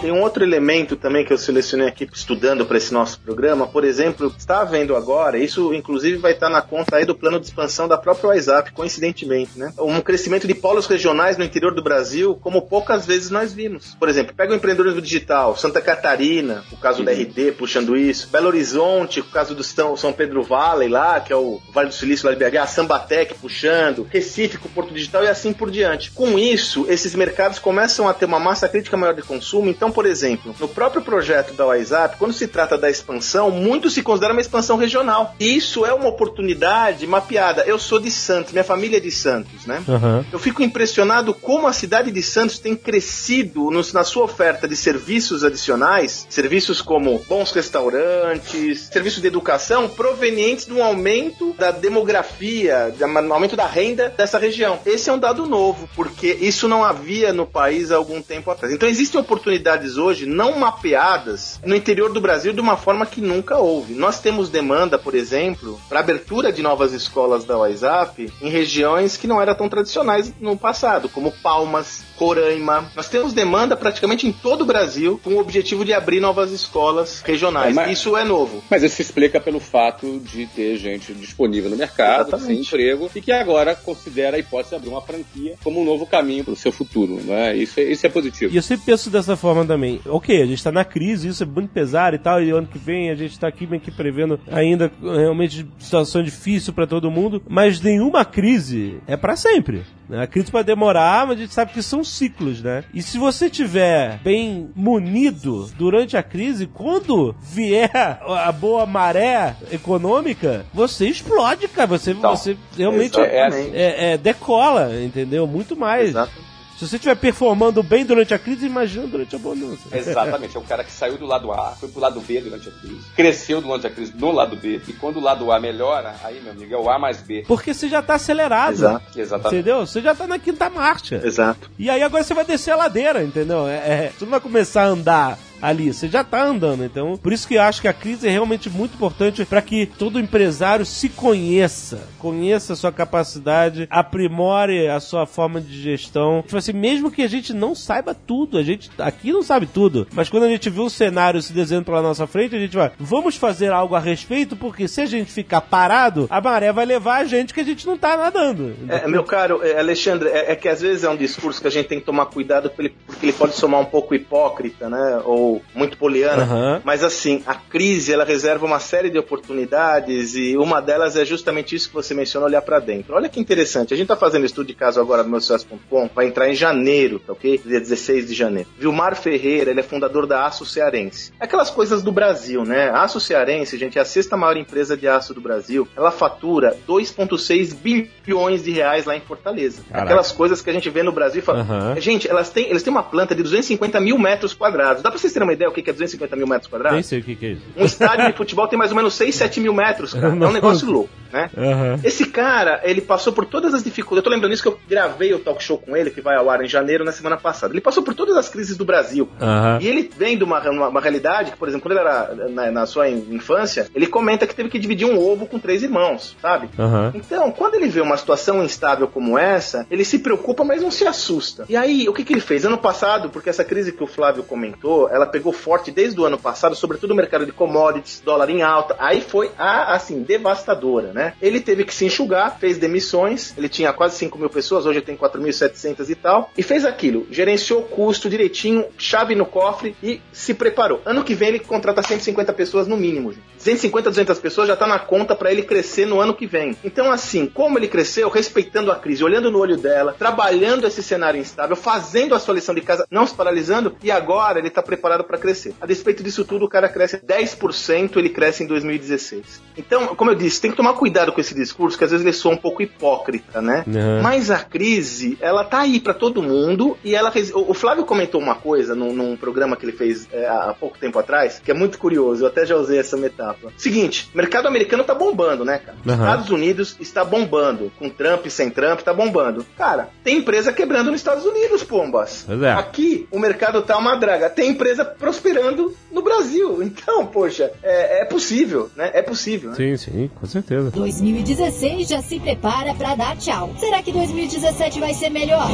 Tem um outro elemento também que eu selecionei aqui estudando para esse nosso programa. Por exemplo, está havendo agora, isso inclusive vai estar na conta aí do plano de expansão da própria WhatsApp, coincidentemente, né? Um crescimento de polos regionais no interior do Brasil como poucas vezes nós vimos. Por exemplo, pega o empreendedorismo digital, Santa Catarina, o caso da RD puxando isso, Belo Horizonte, o caso do São São Pedro Valley lá, que é o Vale do Silício lá de BH, Sambatec puxando, Recife com o Porto Digital e assim por diante. Com isso, esses mercados começam a ter uma massa crítica maior de consumo. Então, por exemplo, no próprio projeto da WhatsApp, quando se trata da expansão, muito se considera uma expansão regional. E isso é uma oportunidade mapeada. Eu sou de Santos, minha família é de Santos, né? Aham. Eu fico impressionado como a cidade de Santos tem crescido no- na sua oferta de serviços adicionais, serviços como bons restaurantes, serviços de educação, provenientes de um aumento da demografia, de um aumento da renda dessa região. Esse é um dado novo, porque isso não havia no país há algum tempo atrás. Então existem oportunidades hoje não mapeadas no interior do Brasil de uma forma que nunca houve. Nós temos demanda, por exemplo, para abertura de novas escolas da WhatsApp em regiões que não eram tão tradicionais no passado, como Palmas, Roraima. Nós temos demanda praticamente em todo o Brasil com o objetivo de abrir novas escolas regionais. É, mas- Isso é novo. Mas isso se explica pelo fato de ter gente disponível no mercado, sem Exatamente. emprego, e que agora considera a hipótese de abrir uma franquia como um novo caminho para o seu futuro. Né? Isso, é, isso é positivo. E eu sempre penso dessa forma também. Ok, a gente tá na crise, isso é muito pesado e tal, e ano que vem a gente tá aqui meio que prevendo ainda realmente situação difícil pra todo mundo, mas nenhuma crise é pra sempre. né? A crise pode demorar, mas a gente sabe que são ciclos, né? E se você tiver bem munido durante a crise, quando vier a boa maré econômica, você explode, cara. Você, Então, você realmente exatamente. é, é, decola, entendeu? Muito mais. Exato. Se você estiver performando bem durante a crise, imagina durante a bonança. Exatamente, é um cara que saiu do lado A, foi pro lado B durante a crise, cresceu durante a crise no lado B, e quando o lado A melhora, aí, meu amigo, é o A mais B. Porque você já tá acelerado. Exato. Exatamente. Entendeu? Você já tá na quinta marcha. Exato. E aí agora você vai descer a ladeira, entendeu? É, é, você não vai começar a andar ali, você já tá andando. Então, por isso que eu acho que a crise é realmente muito importante para que todo empresário se conheça, conheça a sua capacidade, aprimore a sua forma de gestão. Tipo assim, mesmo que a gente não saiba tudo, a gente aqui não sabe tudo, mas quando a gente vê o cenário se desenhando pela nossa frente, a gente vai, vamos fazer algo a respeito, porque se a gente ficar parado, a maré vai levar a gente que a gente não tá nadando. É, meu caro é, Alexandre, é, é que às vezes é um discurso que a gente tem que tomar cuidado porque ele, porque ele pode somar um pouco hipócrita, né? Ou muito poliana. Aham. Mas assim, a crise ela reserva uma série de oportunidades e uma delas é justamente isso que você mencionou, olhar pra dentro. Olha que interessante. A gente tá fazendo estudo de caso agora no meu sucesso.com, vai entrar em janeiro, tá ok? Dia 16 de janeiro. Vilmar Ferreira, ele é fundador da Aço Cearense. Aquelas coisas do Brasil, né? A Aço Cearense, gente, é a sexta maior empresa de aço do Brasil. Ela fatura 2,6 bilhões de reais lá em Fortaleza. Caraca. Aquelas coisas que a gente vê no Brasil e fala. Aham. Gente, elas têm, eles têm uma planta de 250 mil metros quadrados. Dá pra vocês terem uma ideia o que é 250 mil metros quadrados? Nem sei o que, que é isso. Um estádio de futebol tem mais ou menos 6, 7 mil metros, cara. É um negócio louco, né? Aham. Esse cara, ele passou por todas as dificuldades. Eu tô lembrando isso que eu gravei o talk show com ele, que vai ao ar em janeiro, na semana passada. Ele passou por todas as crises do Brasil. Aham. E ele vem de uma, uma, uma realidade que, por exemplo, quando ele era na, na sua infância, ele comenta que teve que dividir um ovo com três irmãos, sabe? Aham. Então, quando ele vê uma situação instável como essa, ele se preocupa, mas não se assusta. E aí, o que, que ele fez? Ano passado, porque essa crise que o Flávio comentou, ela pegou forte desde o ano passado, sobretudo no mercado de commodities, dólar em alta. Aí foi, a, assim, devastadora, né? Ele teve que se enxugar, fez demissões, ele tinha quase 5 mil pessoas, hoje tem 4.700 e tal, e fez aquilo, gerenciou o custo direitinho, chave no cofre e se preparou. Ano que vem ele contrata 150 pessoas no mínimo, gente. 150, 200 pessoas já tá na conta para ele crescer no ano que vem. Então, assim, como ele cresceu, respeitando a crise, olhando no olho dela, trabalhando esse cenário instável, fazendo a sua lição de casa, não se paralisando, e agora ele tá preparado para crescer. A despeito disso tudo, o cara cresce 10%, ele cresce em 2016. Então, como eu disse, tem que tomar cuidado com esse discurso, que às vezes ele soa um pouco hipócrita, né? Uhum. Mas a crise, ela tá aí para todo mundo e ela o Flávio comentou uma coisa num, num programa que ele fez é, há pouco tempo atrás, que é muito curioso, eu até já usei essa metáfora. Seguinte, mercado americano tá bombando, né, cara? Uhum. Estados Unidos está bombando, com Trump, sem Trump, tá bombando. Cara, tem empresa quebrando nos Estados Unidos, pombas. É. Aqui, o mercado tá uma draga. Tem empresa prosperando no Brasil. Então, poxa, é, é possível, né? É possível. né? Sim, sim, com certeza. 2016 já se prepara pra dar tchau. Será que 2017 vai ser melhor?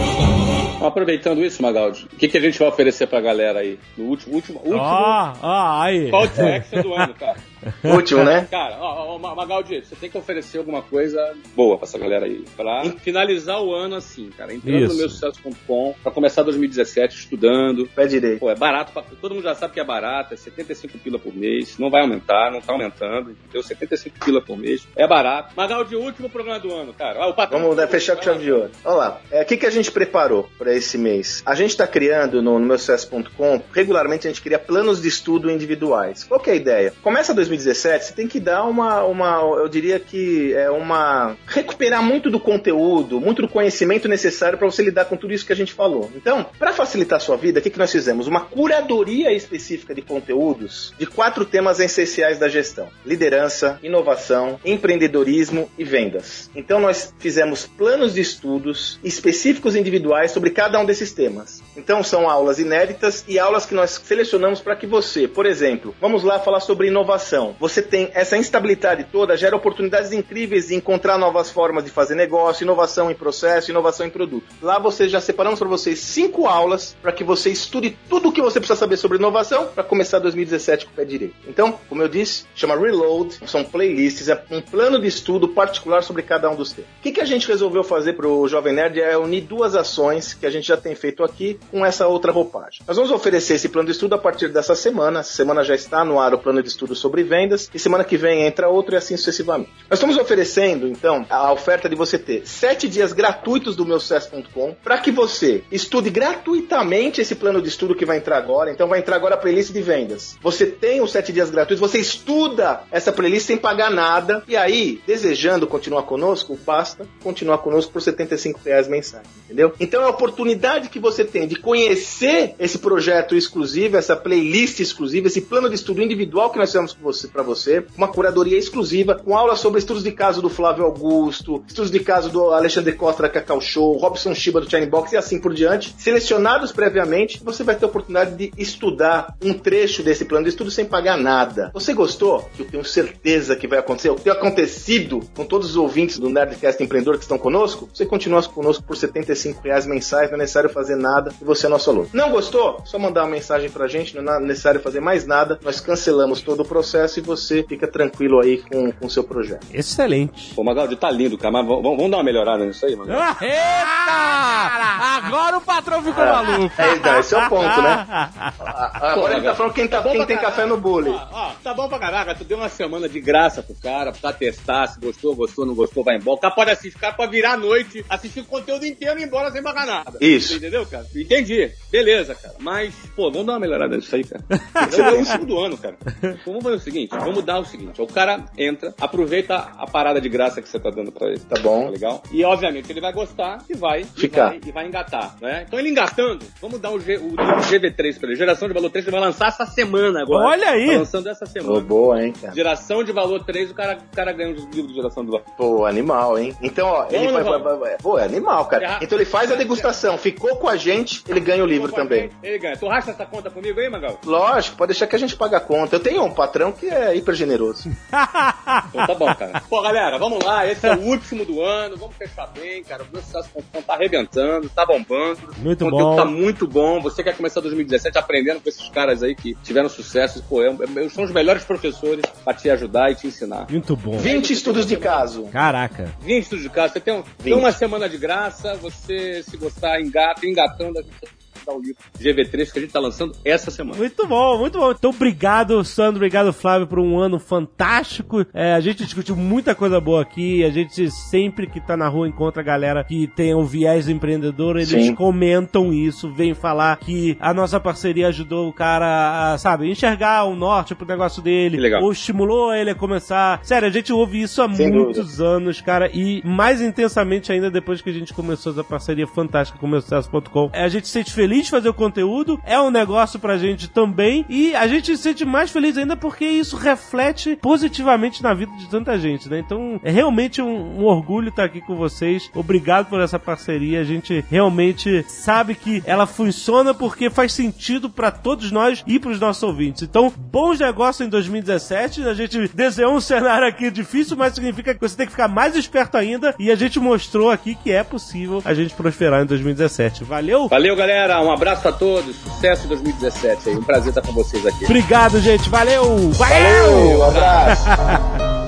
Aproveitando isso, Magaldi, o que, que a gente vai oferecer pra galera aí? No último, último, último Ó, ó, aí. call to action do ano, cara. Útil, né? Cara, ó, ó, Magaldi, você tem que oferecer alguma coisa boa pra essa galera aí. Pra finalizar o ano assim, cara. Entrando Isso. no meu sucesso.com, pra começar 2017 estudando. Pé direito. Pô, é barato, pra... todo mundo já sabe que é barato, é 75 pila por mês, não vai aumentar, não tá aumentando, entendeu? 75 pila por mês, é barato. Magaldi, o último programa do ano, cara. Ó, o patrão. Vamos né, fechar com chave de ouro. Olha lá. É, O que, que a gente preparou para esse mês? A gente está criando no, no meu sucesso.com, regularmente a gente cria planos de estudo individuais. Qual que é a ideia? Começa 2017, você tem que dar uma, uma eu diria que é uma. recuperar muito do conteúdo, muito do conhecimento necessário para você lidar com tudo isso que a gente falou. Então, para facilitar a sua vida, o que, que nós fizemos? Uma curadoria específica de conteúdos de quatro temas essenciais da gestão: liderança, inovação, empreendedorismo e vendas. Então, nós fizemos planos de estudos específicos individuais sobre cada um desses temas. Então, são aulas inéditas e aulas que nós selecionamos para que você, por exemplo, vamos lá falar sobre inovação. Você tem essa instabilidade toda, gera oportunidades incríveis de encontrar novas formas de fazer negócio, inovação em processo, inovação em produto. Lá você já separamos para vocês cinco aulas para que você estude tudo o que você precisa saber sobre inovação para começar 2017 com o pé direito. Então, como eu disse, chama Reload, são playlists, é um plano de estudo particular sobre cada um dos temas. O que, que a gente resolveu fazer para o Jovem Nerd é unir duas ações que a gente já tem feito aqui com essa outra roupagem. Nós vamos oferecer esse plano de estudo a partir dessa semana. Essa semana já está no ar o plano de estudo sobre vendas e semana que vem entra outro e assim sucessivamente. Nós estamos oferecendo, então, a oferta de você ter sete dias gratuitos do meu sucesso.com para que você estude gratuitamente esse plano de estudo que vai entrar agora. Então vai entrar agora a playlist de vendas. Você tem os sete dias gratuitos, você estuda essa playlist sem pagar nada. E aí, desejando continuar conosco, basta continuar conosco por 75 reais mensais, entendeu? Então é a oportunidade que você tem de conhecer esse projeto exclusivo, essa playlist exclusiva, esse plano de estudo individual que nós temos para você, pra você, uma curadoria exclusiva, com aulas sobre estudos de caso do Flávio Augusto, estudos de caso do Alexandre Costa da Cacau Show, Robson Shiba do Chine Box e assim por diante, selecionados previamente, você vai ter a oportunidade de estudar um trecho desse plano de estudo sem pagar nada. Você gostou? Eu tenho certeza que vai acontecer. O que tem acontecido com todos os ouvintes do Nerdcast Empreendedor que estão conosco, você continua conosco por 75 reais mensais, não é necessário fazer nada e você é nosso aluno. Não gostou? Só mandar uma mensagem pra gente, não é necessário fazer mais nada. Nós cancelamos todo o processo e você fica tranquilo aí com o seu projeto. Excelente. Pô, Magaldi, tá lindo, cara, mas vamos, vamos dar uma melhorada nisso aí, Magaldi. Eita! Agora o patrão ficou maluco. É, então, esse é o ponto, né? Agora ele tá falando quem, tá, bom quem pra tem café no. Ó, ó, tá bom pra caraca, tu deu uma semana de graça pro cara, pra testar, se gostou, gostou, não gostou, vai embora. O cara pode assistir, o cara pode virar a noite, assistir o conteúdo inteiro e ir embora sem pagar nada. Isso. Você entendeu, cara? Entendi. Beleza, cara. Mas, pô, vamos dar uma melhorada nisso aí, cara. Esse é o último do ano, cara. Vamos fazer o seguinte, vamos dar o seguinte, o cara entra, aproveita a parada de graça que você tá dando pra ele. Tá bom. Tá legal? E obviamente ele vai gostar e vai, e Ficar. vai, e vai engatar, né? Então ele engatando, vamos dar o, G, o, o GV3 pra ele. Geração de valor 3 que vai lançar essa semana agora. Olha aí! Tá lançando essa semana. boa, hein, cara. Geração de valor 3, o cara, o cara ganha um livro de geração de valor. Pô, animal, hein? Então, ó, ele vai, Vamos, vai- vai- vai- Pô, é animal, cara. Já- Então ele faz a degustação, ficou com a gente, ele ganha o livro também. Ele ganha. Tu racha essa conta comigo aí, Magal? Lógico, pode deixar que a gente paga a conta. Eu tenho um patrão que é hiper generoso. Então tá bom, cara. Pô, galera, vamos lá. Esse é o último do ano. Vamos fechar bem, cara. O meu sucesso.com tá arrebentando, tá bombando. Muito o conteúdo bom. tá muito bom. Você quer começar 2017 aprendendo com esses caras aí que tiveram sucesso. Pô, é, é, são os melhores professores pra te ajudar e te ensinar. Muito bom. 20 estudos de caso. Caraca. 20 estudos de casa. Você tem, um- tem 20. uma semana de graça. Você, se gostar, engata, engatando, a gente o livro GV3 que a gente tá lançando essa semana. Muito bom, muito bom. Então, obrigado, Sandro, obrigado, Flávio, por um ano fantástico. É, a gente discutiu muita coisa boa aqui. A gente sempre que tá na rua encontra a galera que tem um viés empreendedor, eles Sim. comentam isso, vêm falar que a nossa parceria ajudou o cara a, sabe, enxergar o norte pro negócio dele, ou estimulou ele a começar. Sério, a gente ouve isso há Sem muitos anos, cara, e mais intensamente ainda depois que a gente começou essa parceria fantástica com o meu sucesso.com. A gente se sente feliz de fazer o conteúdo, é um negócio pra gente também, e a gente se sente mais feliz ainda porque isso reflete positivamente na vida de tanta gente, né? Então, é realmente um, um orgulho estar aqui com vocês. Obrigado por essa parceria. A gente realmente sabe que ela funciona porque faz sentido pra todos nós e pros nossos ouvintes. Então, bons negócios em 2017. A gente desenhou um cenário aqui difícil, mas significa que você tem que ficar mais esperto ainda. E a gente mostrou aqui que é possível a gente prosperar em 2017. Valeu? Valeu, galera. Um Um abraço a todos, sucesso em 2017 aí. Um prazer estar com vocês aqui. Obrigado, gente. Valeu! Valeu, um abraço.